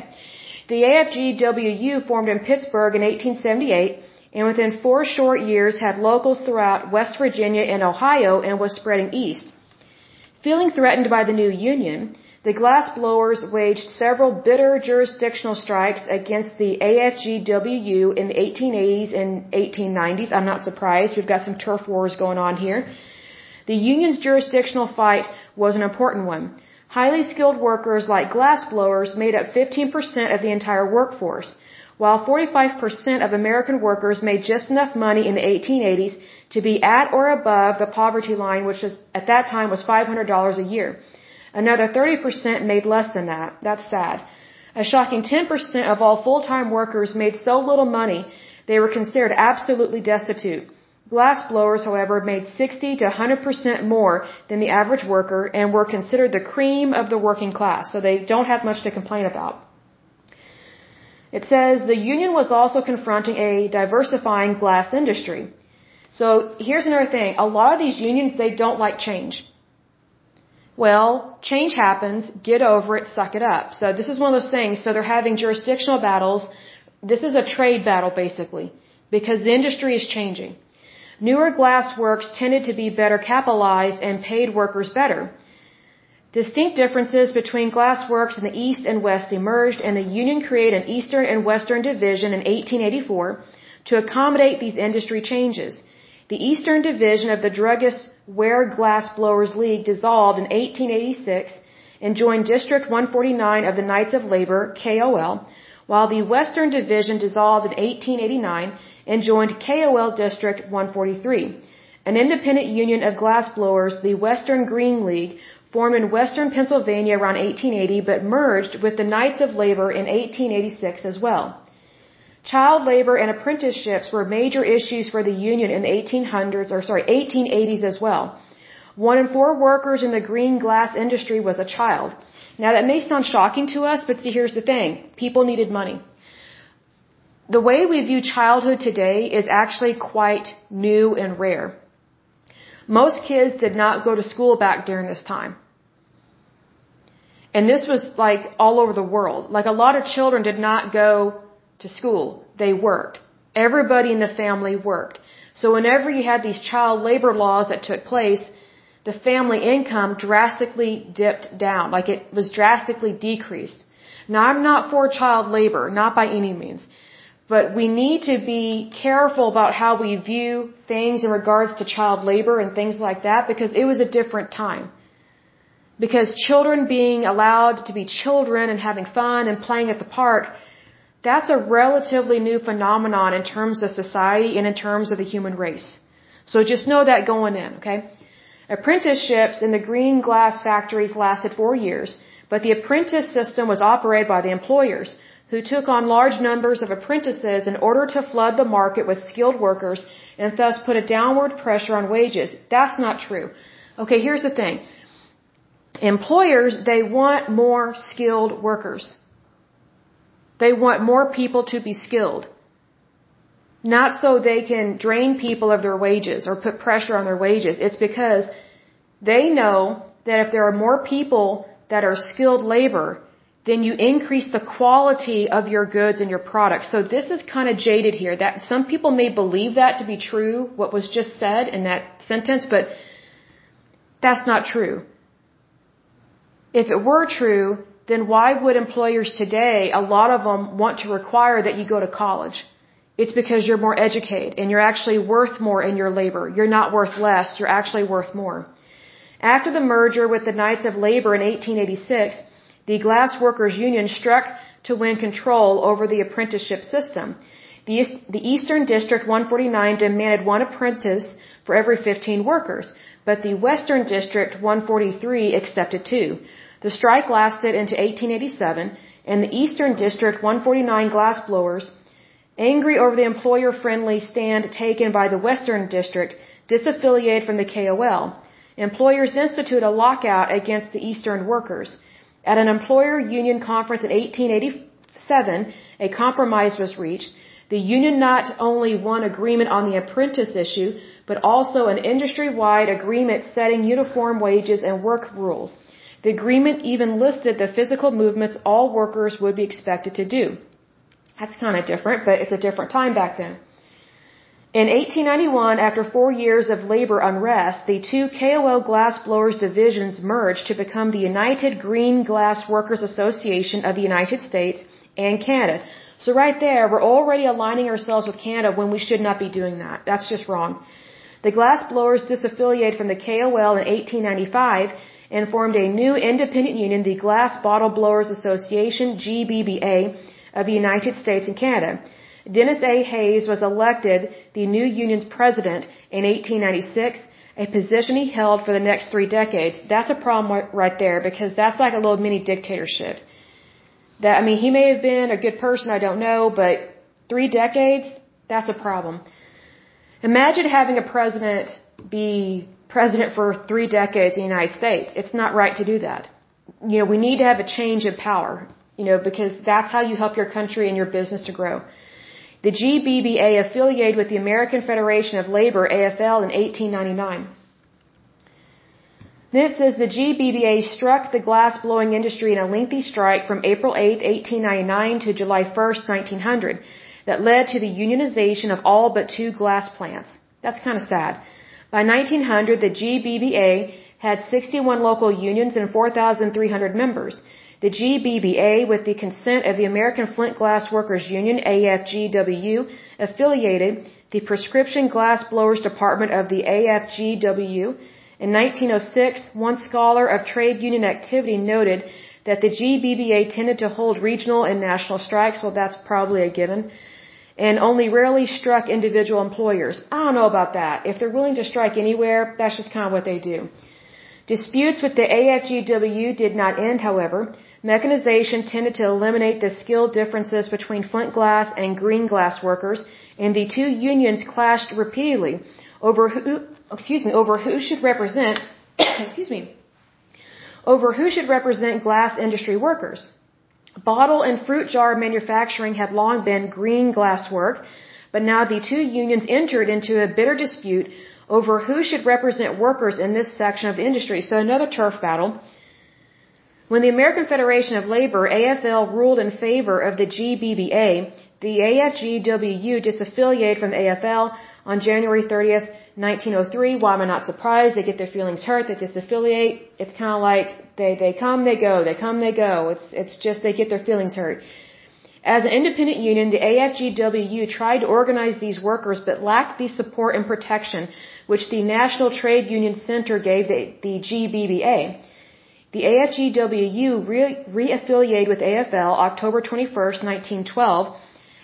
The AFGWU formed in Pittsburgh in 1878 and within four short years had locals throughout West Virginia and Ohio and was spreading east. Feeling threatened by the new union, the glass blowers waged several bitter jurisdictional strikes against the AFGWU in the 1880s and 1890s. I'm not surprised. We've got some turf wars going on here. The union's jurisdictional fight was an important one. Highly skilled workers like glass blowers made up 15% of the entire workforce, while 45% of American workers made just enough money in the 1880s to be at or above the poverty line, which was, at that time was $500 a year. Another 30% made less than that. That's sad. A shocking 10% of all full-time workers made so little money they were considered absolutely destitute. Glass blowers, however, made 60 to 100% more than the average worker and were considered the cream of the working class, so they don't have much to complain about. It says the union was also confronting a diversifying glass industry. So here's another thing. A lot of these unions, they don't like change. Well, change happens, get over it, suck it up. So this is one of those things. So they're having jurisdictional battles. This is a trade battle basically because the industry is changing. Newer glass works tended to be better capitalized and paid workers better. Distinct differences between glass works in the East and West emerged and the Union created an Eastern and Western division in 1884 to accommodate these industry changes. The Eastern Division of the Druggist Ware Glass Blowers League dissolved in 1886 and joined District 149 of the Knights of Labor, KOL, while the Western Division dissolved in 1889 and joined KOL District 143. An independent union of glass blowers, the Western Green League, formed in western Pennsylvania around 1880 but merged with the Knights of Labor in 1886 as well. Child labor and apprenticeships were major issues for the union in the 1800s, or sorry, 1880s as well. One in four workers in the green glass industry was a child. Now that may sound shocking to us, but see, here's the thing. People needed money. The way we view childhood today is actually quite new and rare. Most kids did not go to school back during this time. And this was like all over the world. Like a lot of children did not go to school. They worked. Everybody in the family worked. So whenever you had these child labor laws that took place, the family income drastically dipped down, like it was drastically decreased. Now I'm not for child labor, not by any means. But we need to be careful about how we view things in regards to child labor and things like that because it was a different time. Because children being allowed to be children and having fun and playing at the park that's a relatively new phenomenon in terms of society and in terms of the human race. So just know that going in, okay? Apprenticeships in the green glass factories lasted four years, but the apprentice system was operated by the employers, who took on large numbers of apprentices in order to flood the market with skilled workers and thus put a downward pressure on wages. That's not true. Okay, here's the thing. Employers, they want more skilled workers. They want more people to be skilled. Not so they can drain people of their wages or put pressure on their wages. It's because they know that if there are more people that are skilled labor, then you increase the quality of your goods and your products. So this is kind of jaded here. That some people may believe that to be true, what was just said in that sentence, but that's not true. If it were true, then why would employers today, a lot of them want to require that you go to college? It's because you're more educated and you're actually worth more in your labor. You're not worth less, you're actually worth more. After the merger with the Knights of Labor in 1886, the Glass Workers Union struck to win control over the apprenticeship system. The, East, the Eastern District 149 demanded one apprentice for every 15 workers, but the Western District 143 accepted two. The strike lasted into 1887, and the Eastern District 149 glassblowers, angry over the employer-friendly stand taken by the Western District, disaffiliated from the KOL. Employers instituted a lockout against the Eastern workers. At an employer union conference in 1887, a compromise was reached. The union not only won agreement on the apprentice issue, but also an industry-wide agreement setting uniform wages and work rules. The agreement even listed the physical movements all workers would be expected to do. That's kind of different, but it's a different time back then. In 1891, after four years of labor unrest, the two KOL glass blowers divisions merged to become the United Green Glass Workers Association of the United States and Canada. So right there, we're already aligning ourselves with Canada when we should not be doing that. That's just wrong. The glass blowers disaffiliated from the KOL in 1895 and formed a new independent union, the Glass Bottle Blowers Association, GBBA, of the United States and Canada. Dennis A. Hayes was elected the new union's president in 1896, a position he held for the next three decades. That's a problem right there because that's like a little mini dictatorship. That, I mean, he may have been a good person, I don't know, but three decades, that's a problem. Imagine having a president be president for three decades in the United States. It's not right to do that. You know, we need to have a change of power, you know, because that's how you help your country and your business to grow. The GBBA affiliated with the American Federation of Labor, AFL, in 1899. Then it says the GBBA struck the glass blowing industry in a lengthy strike from April 8, 1899 to July 1, 1900 that led to the unionization of all but two glass plants. That's kind of sad. By 1900, the GBBA had 61 local unions and 4,300 members. The GBBA, with the consent of the American Flint Glass Workers Union, AFGW, affiliated the Prescription Glass Blowers Department of the AFGW. In 1906, one scholar of trade union activity noted that the GBBA tended to hold regional and national strikes. Well, that's probably a given. And only rarely struck individual employers. I don't know about that. If they're willing to strike anywhere, that's just kind of what they do. Disputes with the AFGW did not end, however. Mechanization tended to eliminate the skill differences between flint glass and green glass workers, and the two unions clashed repeatedly over who, excuse me, over who should represent, excuse me, over who should represent glass industry workers. Bottle and fruit jar manufacturing had long been green glass work, but now the two unions entered into a bitter dispute over who should represent workers in this section of the industry. So another turf battle. When the American Federation of Labor, AFL, ruled in favor of the GBBA, the AFGWU disaffiliated from the AFL on January 30th, 1903. Why am I not surprised? They get their feelings hurt, they disaffiliate. It's kind of like they, they come, they go, they come, they go. It's, it's just they get their feelings hurt. As an independent union, the AFGWU tried to organize these workers but lacked the support and protection which the National Trade Union Center gave the, the GBBA. The AFGWU re- reaffiliated with AFL October 21, 1912,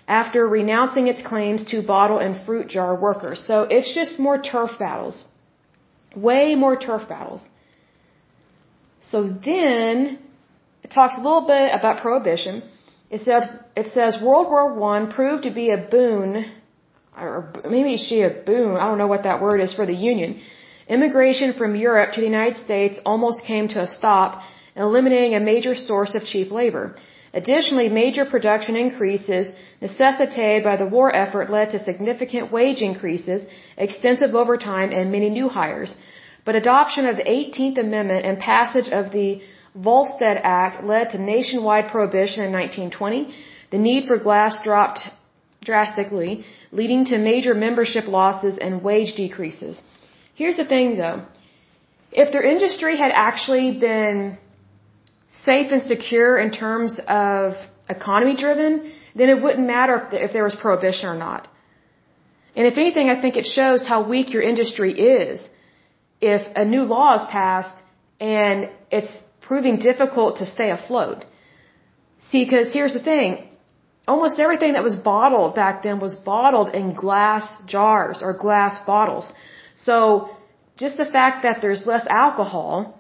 after renouncing its claims to bottle and fruit jar workers. So it's just more turf battles. Way more turf battles. So then it talks a little bit about prohibition. It says it says World War One proved to be a boon, or maybe she a boon. I don't know what that word is for the Union Immigration from Europe to the United States almost came to a stop, eliminating a major source of cheap labor. Additionally, major production increases necessitated by the war effort led to significant wage increases, extensive overtime, and many new hires. But adoption of the 18th Amendment and passage of the Volstead Act led to nationwide prohibition in 1920. The need for glass dropped drastically, leading to major membership losses and wage decreases. Here's the thing though. If their industry had actually been safe and secure in terms of economy driven, then it wouldn't matter if, there was prohibition or not. And if anything, I think it shows how weak your industry is if a new law is passed and it's proving difficult to stay afloat. See, because here's the thing. almost everything that was bottled back then was bottled in glass jars or glass bottles. So just the fact that there's less alcohol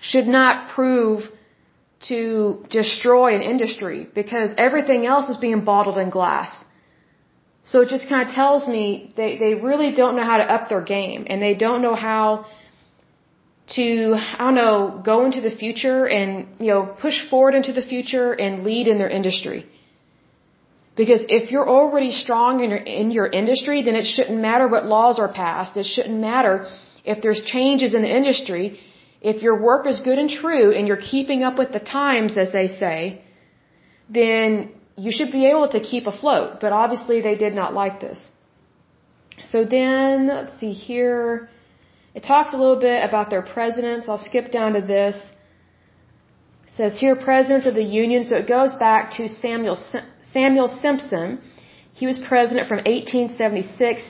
should not prove to destroy an industry because everything else is being bottled in glass. So it just kind of tells me they, they really don't know how to up their game and they don't know how to, I don't know, go into the future and, you know, push forward into the future and lead in their industry. Because if you're already strong in your, in your industry, then it shouldn't matter what laws are passed. It shouldn't matter if there's changes in the industry. If your work is good and true and you're keeping up with the times, as they say, then you should be able to keep afloat. But obviously they did not like this. So then, let's see here. It talks a little bit about their presidents. I'll skip down to this. It says here, presidents of the Union. So it goes back to Samuel, Samuel Simpson. He was president from 1876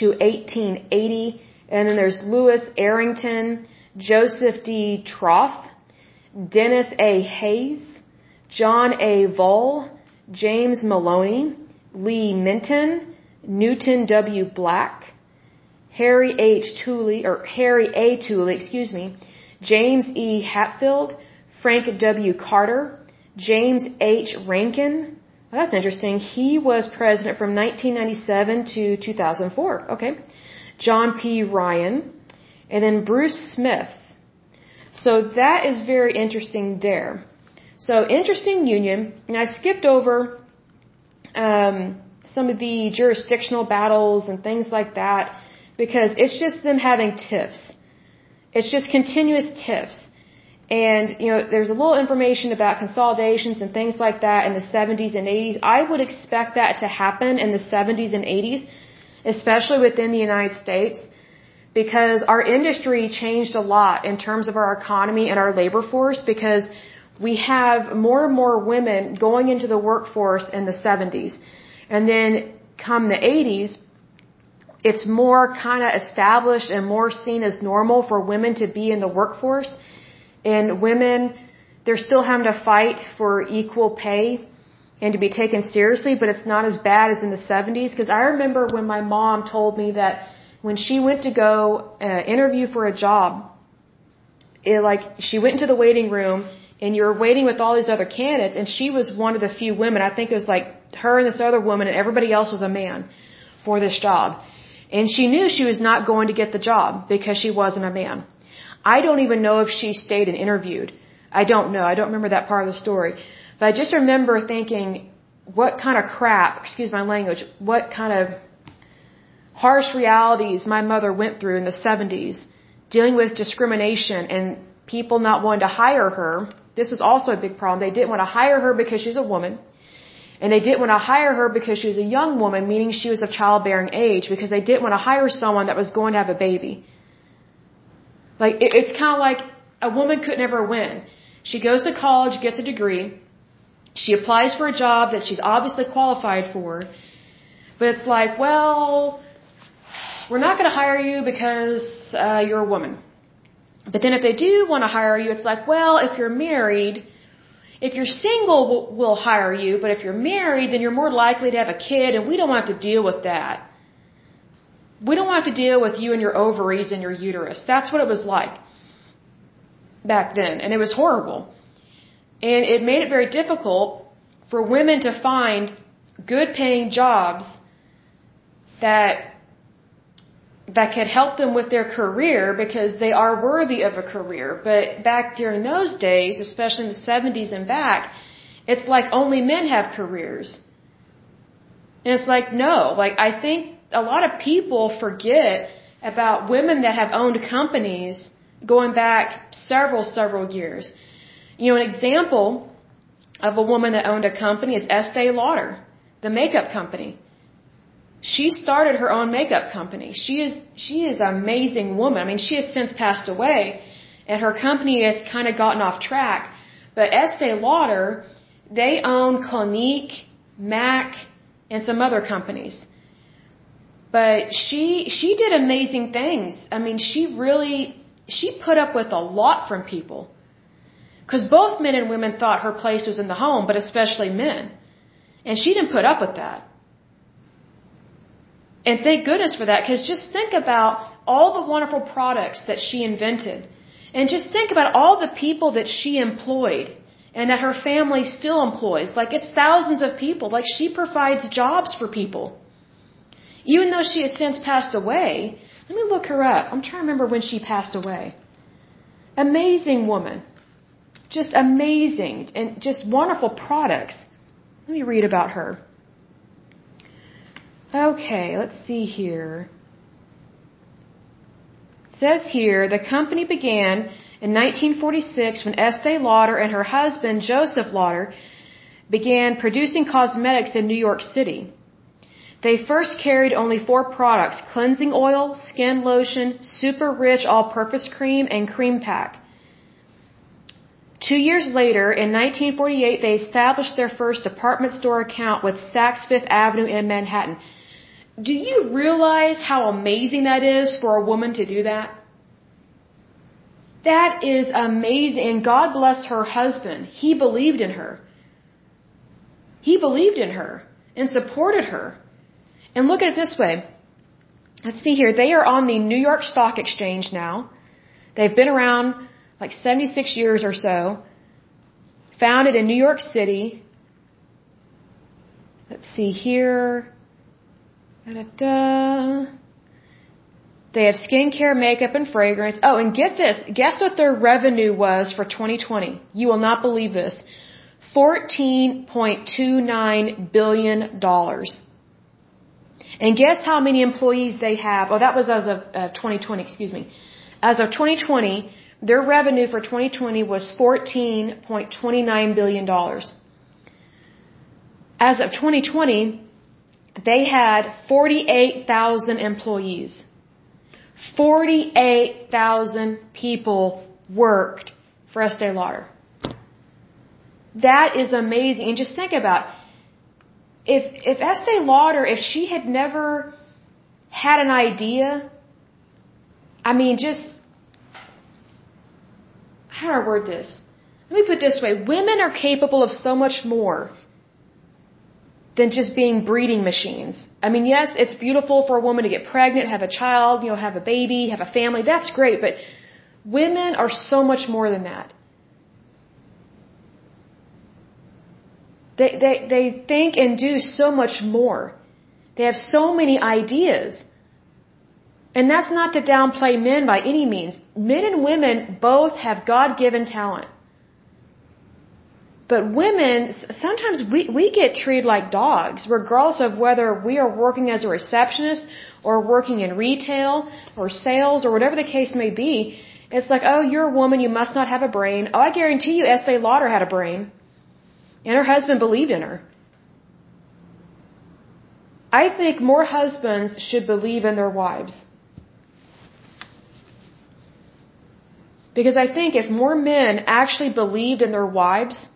to 1880. And then there's Lewis Arrington, Joseph D. Troth, Dennis A. Hayes, John A. Voll, James Maloney, Lee Minton, Newton W. Black, Harry H. Tooley, or Harry A. Tooley, excuse me, James E. Hatfield, Frank W. Carter, James H. Rankin. Well, that's interesting. He was president from 1997 to 2004. Okay. John P. Ryan, and then Bruce Smith. So that is very interesting there. So interesting union, and I skipped over um, some of the jurisdictional battles and things like that because it's just them having tiffs. It's just continuous tiffs. And, you know, there's a little information about consolidations and things like that in the 70s and 80s. I would expect that to happen in the 70s and 80s, especially within the United States, because our industry changed a lot in terms of our economy and our labor force because we have more and more women going into the workforce in the 70s. And then come the 80s, it's more kind of established and more seen as normal for women to be in the workforce. And women, they're still having to fight for equal pay and to be taken seriously, but it's not as bad as in the 70s. Because I remember when my mom told me that when she went to go uh, interview for a job, it like she went into the waiting room and you're waiting with all these other candidates, and she was one of the few women. I think it was like her and this other woman, and everybody else was a man for this job. And she knew she was not going to get the job because she wasn't a man. I don't even know if she stayed and interviewed. I don't know. I don't remember that part of the story. But I just remember thinking, what kind of crap, excuse my language, what kind of harsh realities my mother went through in the 70s dealing with discrimination and people not wanting to hire her this was also a big problem. They didn't want to hire her because she's a woman. And they didn't want to hire her because she was a young woman, meaning she was of childbearing age, because they didn't want to hire someone that was going to have a baby. Like, it, it's kind of like a woman could never win. She goes to college, gets a degree, she applies for a job that she's obviously qualified for, but it's like, well, we're not going to hire you because uh, you're a woman. But then if they do want to hire you, it's like, well, if you're married, if you're single, we'll, hire you, but if you're married, then you're more likely to have a kid, and we don't want to deal with that. We don't want to deal with you and your ovaries and your uterus. That's what it was like back then, and it was horrible. And it made it very difficult for women to find good paying jobs that that could help them with their career because they are worthy of a career. But back during those days, especially in the 70s and back, it's like only men have careers. And it's like, no, like I think a lot of people forget about women that have owned companies going back several, several years. You know, an example of a woman that owned a company is Estee Lauder, the makeup company. She started her own makeup company. She is she is an amazing woman. I mean, she has since passed away, and her company has kind of gotten off track. But Estee Lauder, they own Clinique, Mac, and some other companies. But she she did amazing things. I mean, she really she put up with a lot from people. Because both men and women thought her place was in the home, but especially men. And she didn't put up with that. And thank goodness for that, because just think about all the wonderful products that she invented. And just think about all the people that she employed and that her family still employs. Like it's thousands of people. Like she provides jobs for people. Even though she has since passed away, let me look her up. I'm trying to remember when she passed away. Amazing woman. Just amazing and just wonderful products. Let me read about her. Okay, let's see here. It says here the company began in 1946 when Estee Lauder and her husband Joseph Lauder began producing cosmetics in New York City. They first carried only four products cleansing oil, skin lotion, super rich all purpose cream, and cream pack. Two years later, in 1948, they established their first department store account with Saks Fifth Avenue in Manhattan. Do you realize how amazing that is for a woman to do that? That is amazing. And God bless her husband. He believed in her. He believed in her and supported her. And look at it this way. Let's see here. They are on the New York Stock Exchange now. They've been around like 76 years or so. Founded in New York City. Let's see here. Da-da-da. They have skincare, makeup, and fragrance. Oh, and get this. Guess what their revenue was for 2020? You will not believe this. $14.29 billion. And guess how many employees they have? Oh, that was as of uh, 2020, excuse me. As of 2020, their revenue for 2020 was $14.29 billion. As of 2020, they had 48,000 employees. 48,000 people worked for Estee Lauder. That is amazing. And just think about if if Estee Lauder, if she had never had an idea, I mean, just how do I word this? Let me put it this way: women are capable of so much more than just being breeding machines. I mean, yes, it's beautiful for a woman to get pregnant, have a child, you know, have a baby, have a family. That's great, but women are so much more than that. They, they, they think and do so much more. They have so many ideas. And that's not to downplay men by any means. Men and women both have God given talent. But women, sometimes we, we get treated like dogs, regardless of whether we are working as a receptionist or working in retail or sales or whatever the case may be. It's like, oh, you're a woman, you must not have a brain. Oh, I guarantee you Estee Lauder had a brain. And her husband believed in her. I think more husbands should believe in their wives. Because I think if more men actually believed in their wives,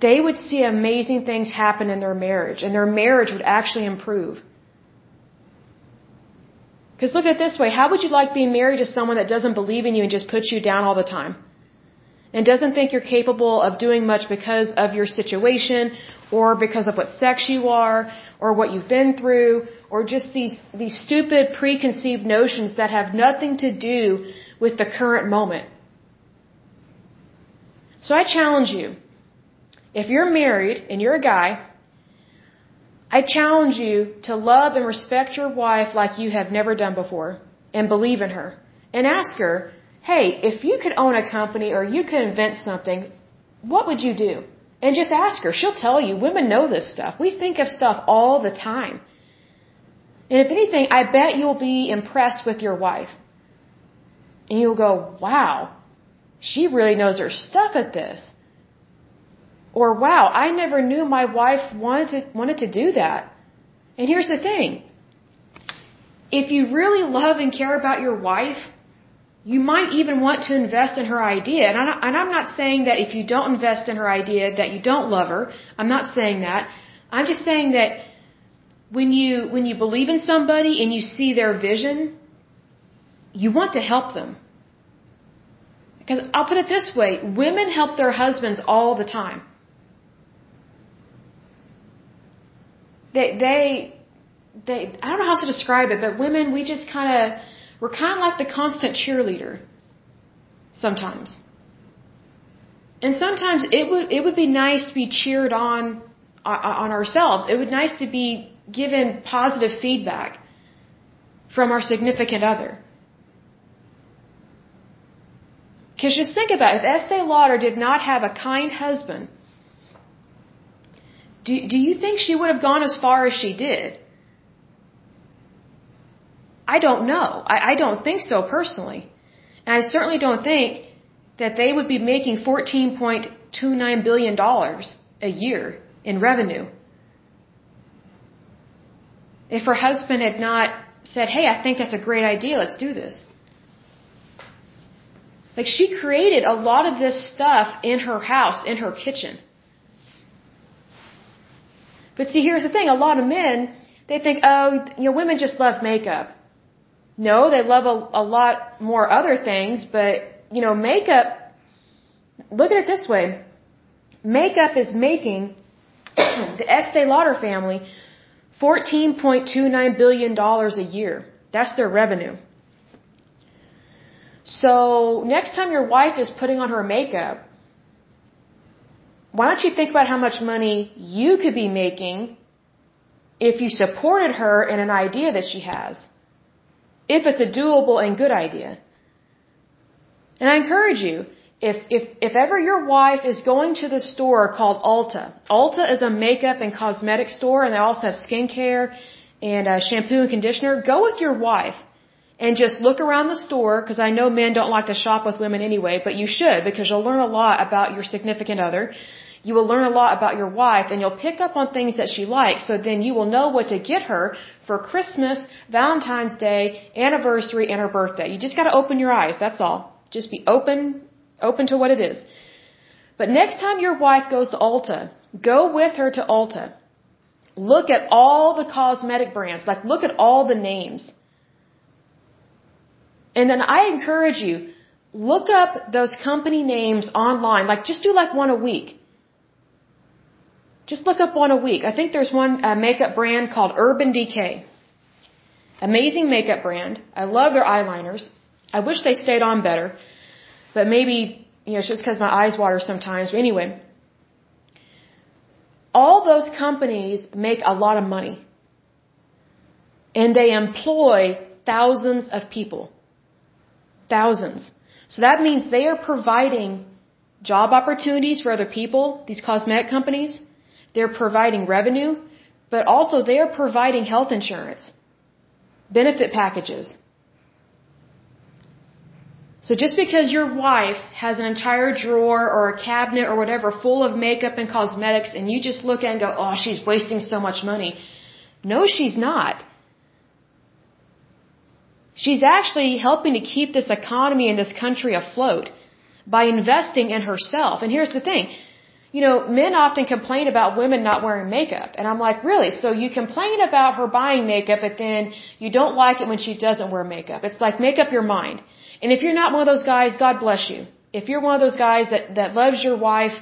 they would see amazing things happen in their marriage, and their marriage would actually improve. Because look at it this way how would you like being married to someone that doesn't believe in you and just puts you down all the time? And doesn't think you're capable of doing much because of your situation, or because of what sex you are, or what you've been through, or just these, these stupid preconceived notions that have nothing to do with the current moment. So I challenge you if you're married and you're a guy, I challenge you to love and respect your wife like you have never done before and believe in her. And ask her, hey, if you could own a company or you could invent something, what would you do? And just ask her. She'll tell you. Women know this stuff. We think of stuff all the time. And if anything, I bet you'll be impressed with your wife. And you'll go, wow, she really knows her stuff at this. Or wow, I never knew my wife wanted to, wanted to do that. And here's the thing. If you really love and care about your wife, you might even want to invest in her idea. And I'm, and I'm not saying that if you don't invest in her idea that you don't love her. I'm not saying that. I'm just saying that when you, when you believe in somebody and you see their vision, you want to help them. Because I'll put it this way, women help their husbands all the time. They they they I don't know how to describe it, but women we just kind of we're kind of like the constant cheerleader sometimes. And sometimes it would it would be nice to be cheered on on ourselves. It would be nice to be given positive feedback from our significant other. Because just think about it. If Estee Lauder did not have a kind husband, do, do you think she would have gone as far as she did? I don't know. I, I don't think so personally. And I certainly don't think that they would be making $14.29 billion a year in revenue. If her husband had not said, hey, I think that's a great idea, let's do this. Like she created a lot of this stuff in her house, in her kitchen. But see, here's the thing. A lot of men, they think, oh, you know, women just love makeup. No, they love a, a lot more other things, but, you know, makeup, look at it this way. Makeup is making the Estee Lauder family $14.29 billion a year. That's their revenue. So next time your wife is putting on her makeup, why don't you think about how much money you could be making if you supported her in an idea that she has? If it's a doable and good idea. And I encourage you, if, if, if ever your wife is going to the store called Ulta, Ulta is a makeup and cosmetic store and they also have skincare and uh, shampoo and conditioner, go with your wife and just look around the store because I know men don't like to shop with women anyway, but you should because you'll learn a lot about your significant other. You will learn a lot about your wife and you'll pick up on things that she likes so then you will know what to get her for Christmas, Valentine's Day, anniversary, and her birthday. You just gotta open your eyes, that's all. Just be open Open to what it is. But next time your wife goes to Ulta, go with her to Ulta. Look at all the cosmetic brands. Like, look at all the names. And then I encourage you, look up those company names online. Like, just do like one a week. Just look up one a week. I think there's one uh, makeup brand called Urban Decay. Amazing makeup brand. I love their eyeliners. I wish they stayed on better. But maybe, you know, it's just because my eyes water sometimes. But anyway, all those companies make a lot of money. And they employ thousands of people. Thousands. So that means they are providing job opportunities for other people, these cosmetic companies. They're providing revenue, but also they are providing health insurance, benefit packages. So just because your wife has an entire drawer or a cabinet or whatever full of makeup and cosmetics and you just look at and go, oh, she's wasting so much money. No, she's not. She's actually helping to keep this economy in this country afloat by investing in herself. And here's the thing. You know, men often complain about women not wearing makeup. And I'm like, really? So you complain about her buying makeup, but then you don't like it when she doesn't wear makeup. It's like, make up your mind. And if you're not one of those guys, God bless you. If you're one of those guys that, that loves your wife,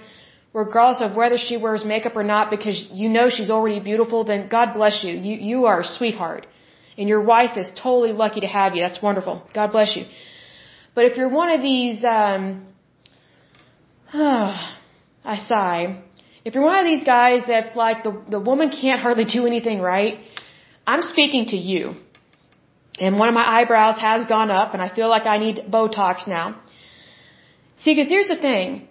regardless of whether she wears makeup or not, because you know she's already beautiful, then God bless you. You, you are a sweetheart. And your wife is totally lucky to have you. That's wonderful. God bless you. But if you're one of these, um, I sigh. If you're one of these guys that's like the, the woman can't hardly do anything right, I'm speaking to you and one of my eyebrows has gone up and I feel like I need Botox now. See, because here's the thing.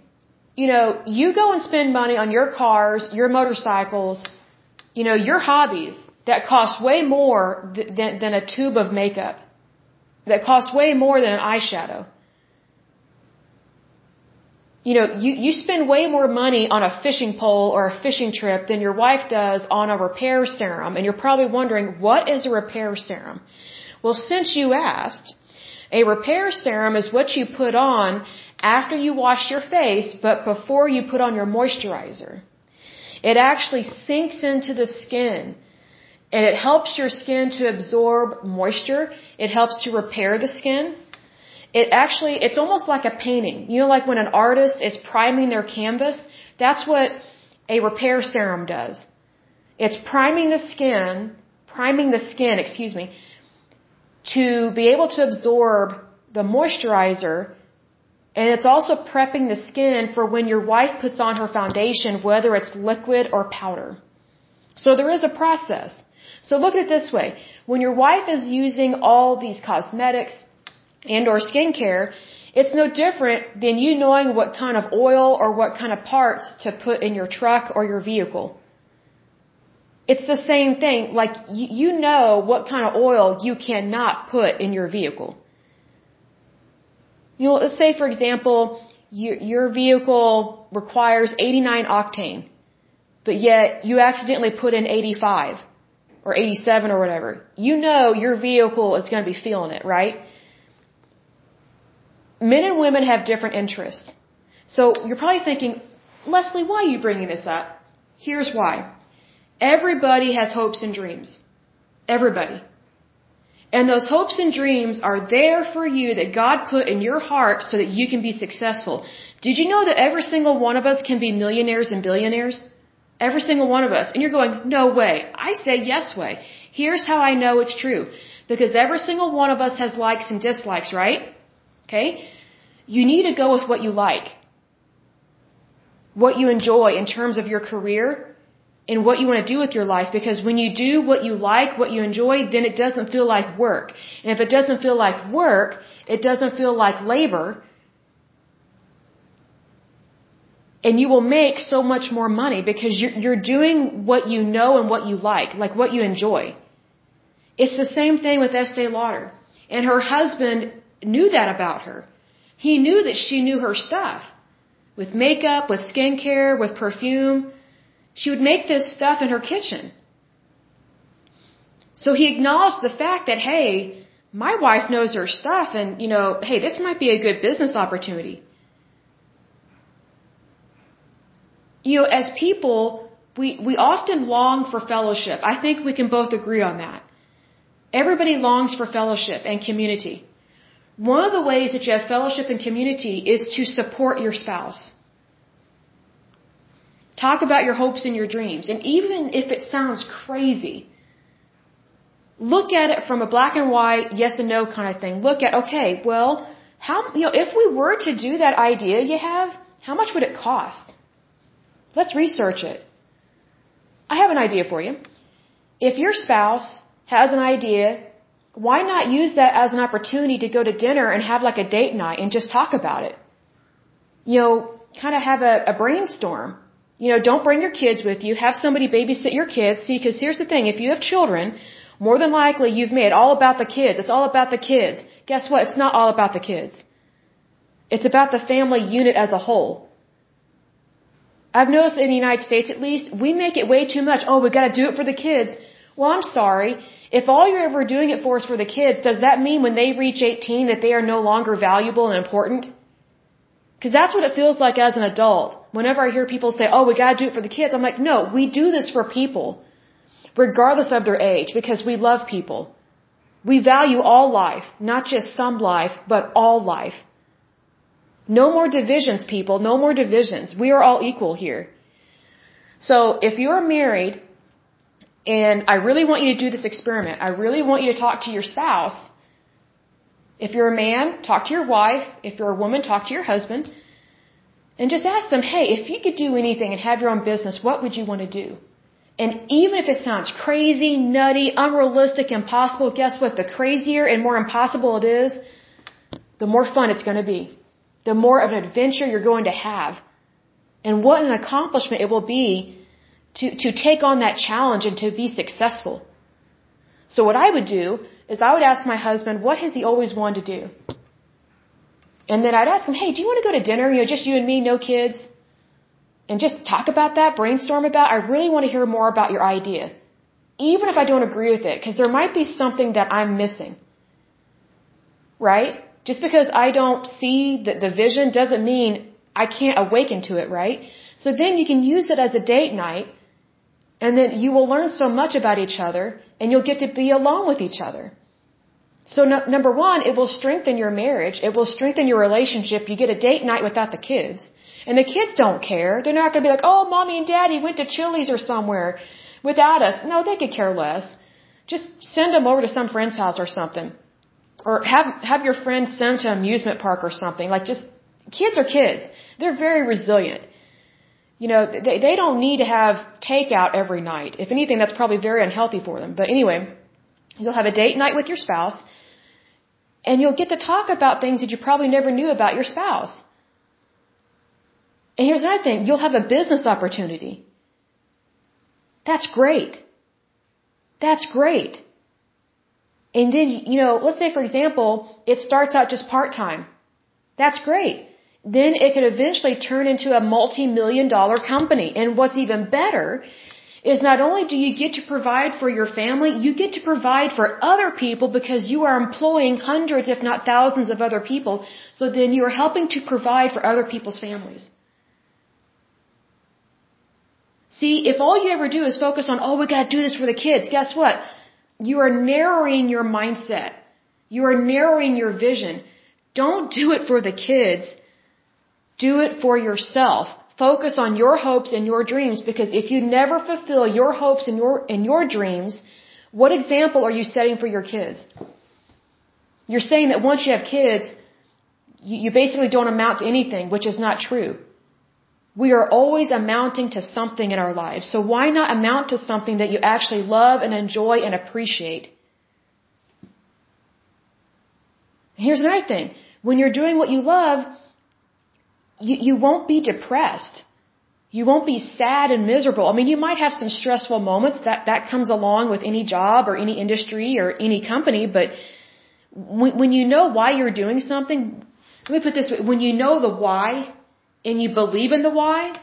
You know, you go and spend money on your cars, your motorcycles, you know, your hobbies that costs way more th- than, than a tube of makeup. That costs way more than an eyeshadow. You know, you, you spend way more money on a fishing pole or a fishing trip than your wife does on a repair serum. And you're probably wondering, what is a repair serum? Well, since you asked, a repair serum is what you put on after you wash your face, but before you put on your moisturizer. It actually sinks into the skin and it helps your skin to absorb moisture. It helps to repair the skin. It actually, it's almost like a painting. You know, like when an artist is priming their canvas, that's what a repair serum does. It's priming the skin, priming the skin, excuse me, to be able to absorb the moisturizer and it's also prepping the skin for when your wife puts on her foundation, whether it's liquid or powder. So there is a process. So look at it this way. When your wife is using all these cosmetics and or skincare, it's no different than you knowing what kind of oil or what kind of parts to put in your truck or your vehicle. It's the same thing. Like you, know what kind of oil you cannot put in your vehicle. You know, let's say for example, your, your vehicle requires 89 octane, but yet you accidentally put in 85 or 87 or whatever. You know your vehicle is going to be feeling it, right? Men and women have different interests. So you're probably thinking, Lesley, why are you bringing this up? Here's why. Everybody has hopes and dreams. Everybody. And those hopes and dreams are there for you that God put in your heart so that you can be successful. Did you know that every single one of us can be millionaires and billionaires? Every single one of us. And you're going, no way. I say yes way. Here's how I know it's true. Because every single one of us has likes and dislikes, right? Okay? You need to go with what you like. What you enjoy in terms of your career, and what you want to do with your life because when you do what you like, what you enjoy, then it doesn't feel like work. And if it doesn't feel like work, it doesn't feel like labor. And you will make so much more money because you're, you're doing what you know and what you like, like what you enjoy. It's the same thing with Estee Lauder. And her husband knew that about her. He knew that she knew her stuff. With makeup, with skincare, with perfume, she would make this stuff in her kitchen. So he acknowledged the fact that, hey, my wife knows her stuff and, you know, hey, this might be a good business opportunity. You know, as people, we, we often long for fellowship. I think we can both agree on that. Everybody longs for fellowship and community. One of the ways that you have fellowship and community is to support your spouse. Talk about your hopes and your dreams. And even if it sounds crazy, look at it from a black and white, yes and no kind of thing. Look at, okay, well, how, you know, if we were to do that idea you have, how much would it cost? Let's research it. I have an idea for you. If your spouse has an idea, why not use that as an opportunity to go to dinner and have like a date night and just talk about it? You know, kind of have a, a brainstorm you know, don't bring your kids with you. Have somebody babysit your kids. See, because here's the thing. If you have children, more than likely you've made all about the kids. It's all about the kids. Guess what? It's not all about the kids. It's about the family unit as a whole. I've noticed in the United States at least, we make it way too much. Oh, we gotta do it for the kids. Well, I'm sorry. If all you're ever doing it for is for the kids, does that mean when they reach 18 that they are no longer valuable and important? Because that's what it feels like as an adult. Whenever I hear people say, oh, we gotta do it for the kids, I'm like, no, we do this for people. Regardless of their age, because we love people. We value all life, not just some life, but all life. No more divisions, people, no more divisions. We are all equal here. So if you're married, and I really want you to do this experiment, I really want you to talk to your spouse if you're a man, talk to your wife. If you're a woman, talk to your husband. And just ask them, hey, if you could do anything and have your own business, what would you want to do? And even if it sounds crazy, nutty, unrealistic, impossible, guess what? The crazier and more impossible it is, the more fun it's going to be. The more of an adventure you're going to have. And what an accomplishment it will be to, to take on that challenge and to be successful. So what I would do is I would ask my husband, what has he always wanted to do? And then I'd ask him, hey, do you want to go to dinner? You know, just you and me, no kids? And just talk about that, brainstorm about, I really want to hear more about your idea. Even if I don't agree with it, because there might be something that I'm missing. Right? Just because I don't see the, the vision doesn't mean I can't awaken to it, right? So then you can use it as a date night and then you will learn so much about each other and you'll get to be alone with each other. So no, number one, it will strengthen your marriage. It will strengthen your relationship. You get a date night without the kids. And the kids don't care. They're not going to be like, oh, mommy and daddy went to Chili's or somewhere. without us. No, they could care less. Just send them over to some friend's house or something. Or have, have your friend send to an amusement park or something. Like just, kids are kids. They're very resilient. You know, they, they don't need to have takeout every night. If anything, that's probably very unhealthy for them. But anyway, you'll have a date night with your spouse and you'll get to talk about things that you probably never knew about your spouse. And here's another thing, you'll have a business opportunity. That's great. That's great. And then, you know, let's say for example, it starts out just part-time. That's great. Then it could eventually turn into a multi-million dollar company. And what's even better is not only do you get to provide for your family, you get to provide for other people because you are employing hundreds, if not thousands of other people. So then you are helping to provide for other people's families. See, if all you ever do is focus on, oh, we gotta do this for the kids, guess what? You are narrowing your mindset. You are narrowing your vision. Don't do it for the kids. Do it for yourself. Focus on your hopes and your dreams because if you never fulfill your hopes and your, and your dreams, what example are you setting for your kids? You're saying that once you have kids, you, you basically don't amount to anything, which is not true. We are always amounting to something in our lives. So why not amount to something that you actually love and enjoy and appreciate? Here's another thing. When you're doing what you love, you, you won't be depressed. You won't be sad and miserable. I mean, you might have some stressful moments that, that comes along with any job or any industry or any company, but when, when you know why you're doing something, let me put this way, when you know the why and you believe in the why,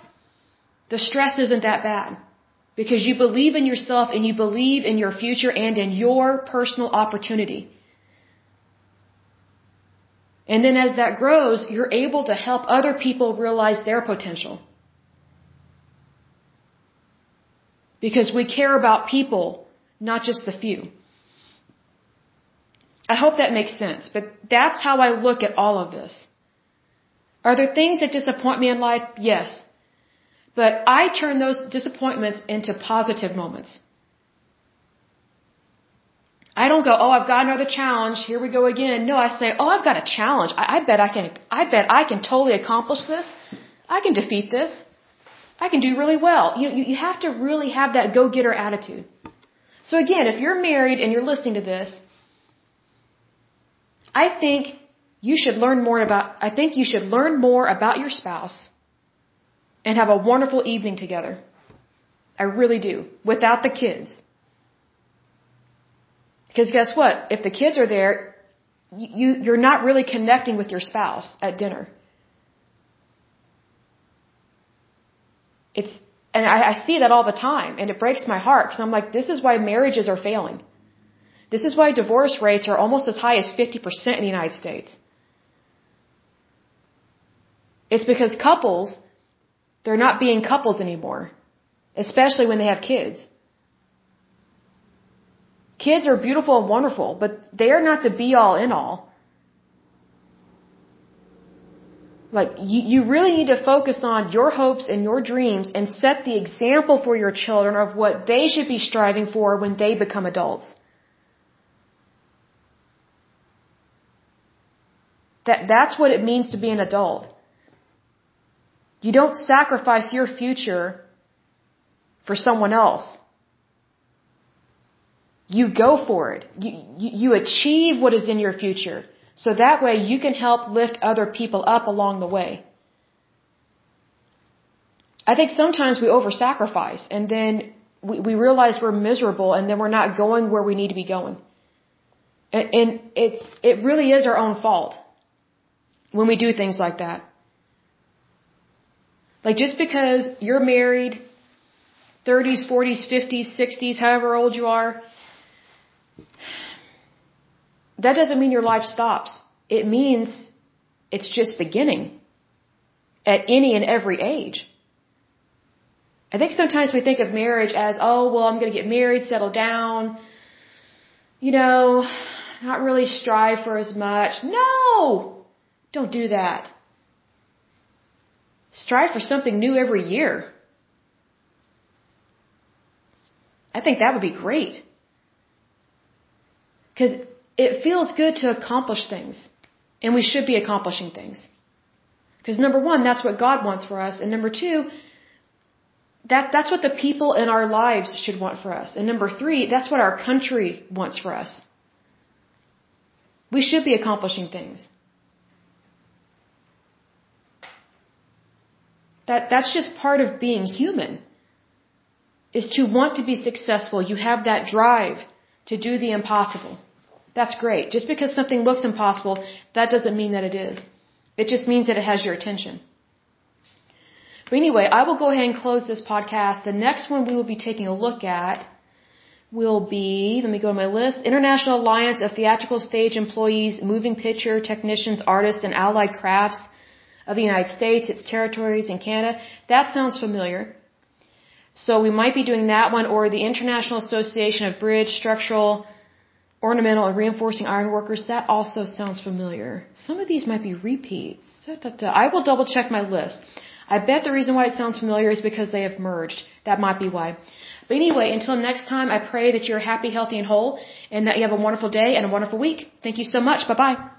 the stress isn't that bad. Because you believe in yourself and you believe in your future and in your personal opportunity. And then as that grows, you're able to help other people realize their potential. Because we care about people, not just the few. I hope that makes sense, but that's how I look at all of this. Are there things that disappoint me in life? Yes. But I turn those disappointments into positive moments. I don't go, oh, I've got another challenge. Here we go again. No, I say, oh, I've got a challenge. I, I bet I can, I bet I can totally accomplish this. I can defeat this. I can do really well. You, you, you have to really have that go-getter attitude. So again, if you're married and you're listening to this, I think you should learn more about, I think you should learn more about your spouse and have a wonderful evening together. I really do. Without the kids. Because guess what? If the kids are there, you, you're not really connecting with your spouse at dinner. It's, and I, I see that all the time, and it breaks my heart because I'm like, this is why marriages are failing. This is why divorce rates are almost as high as 50% in the United States. It's because couples, they're not being couples anymore, especially when they have kids. Kids are beautiful and wonderful, but they are not the be all in all. Like, you, you really need to focus on your hopes and your dreams and set the example for your children of what they should be striving for when they become adults. That, that's what it means to be an adult. You don't sacrifice your future for someone else. You go for it. You, you, you achieve what is in your future. So that way you can help lift other people up along the way. I think sometimes we over sacrifice and then we, we realize we're miserable and then we're not going where we need to be going. And, and it's, it really is our own fault when we do things like that. Like just because you're married, 30s, 40s, 50s, 60s, however old you are, that doesn't mean your life stops. It means it's just beginning at any and every age. I think sometimes we think of marriage as, oh, well, I'm going to get married, settle down, you know, not really strive for as much. No! Don't do that. Strive for something new every year. I think that would be great. Because it feels good to accomplish things. And we should be accomplishing things. Because number one, that's what God wants for us. And number two, that, that's what the people in our lives should want for us. And number three, that's what our country wants for us. We should be accomplishing things. That, that's just part of being human. Is to want to be successful. You have that drive to do the impossible. That's great. Just because something looks impossible, that doesn't mean that it is. It just means that it has your attention. But anyway, I will go ahead and close this podcast. The next one we will be taking a look at will be, let me go to my list, International Alliance of Theatrical Stage Employees, Moving Picture Technicians, Artists, and Allied Crafts of the United States, its territories, and Canada. That sounds familiar. So we might be doing that one, or the International Association of Bridge, Structural, Ornamental, and Reinforcing Ironworkers. That also sounds familiar. Some of these might be repeats. Da, da, da. I will double check my list. I bet the reason why it sounds familiar is because they have merged. That might be why. But anyway, until next time, I pray that you're happy, healthy, and whole, and that you have a wonderful day and a wonderful week. Thank you so much. Bye bye.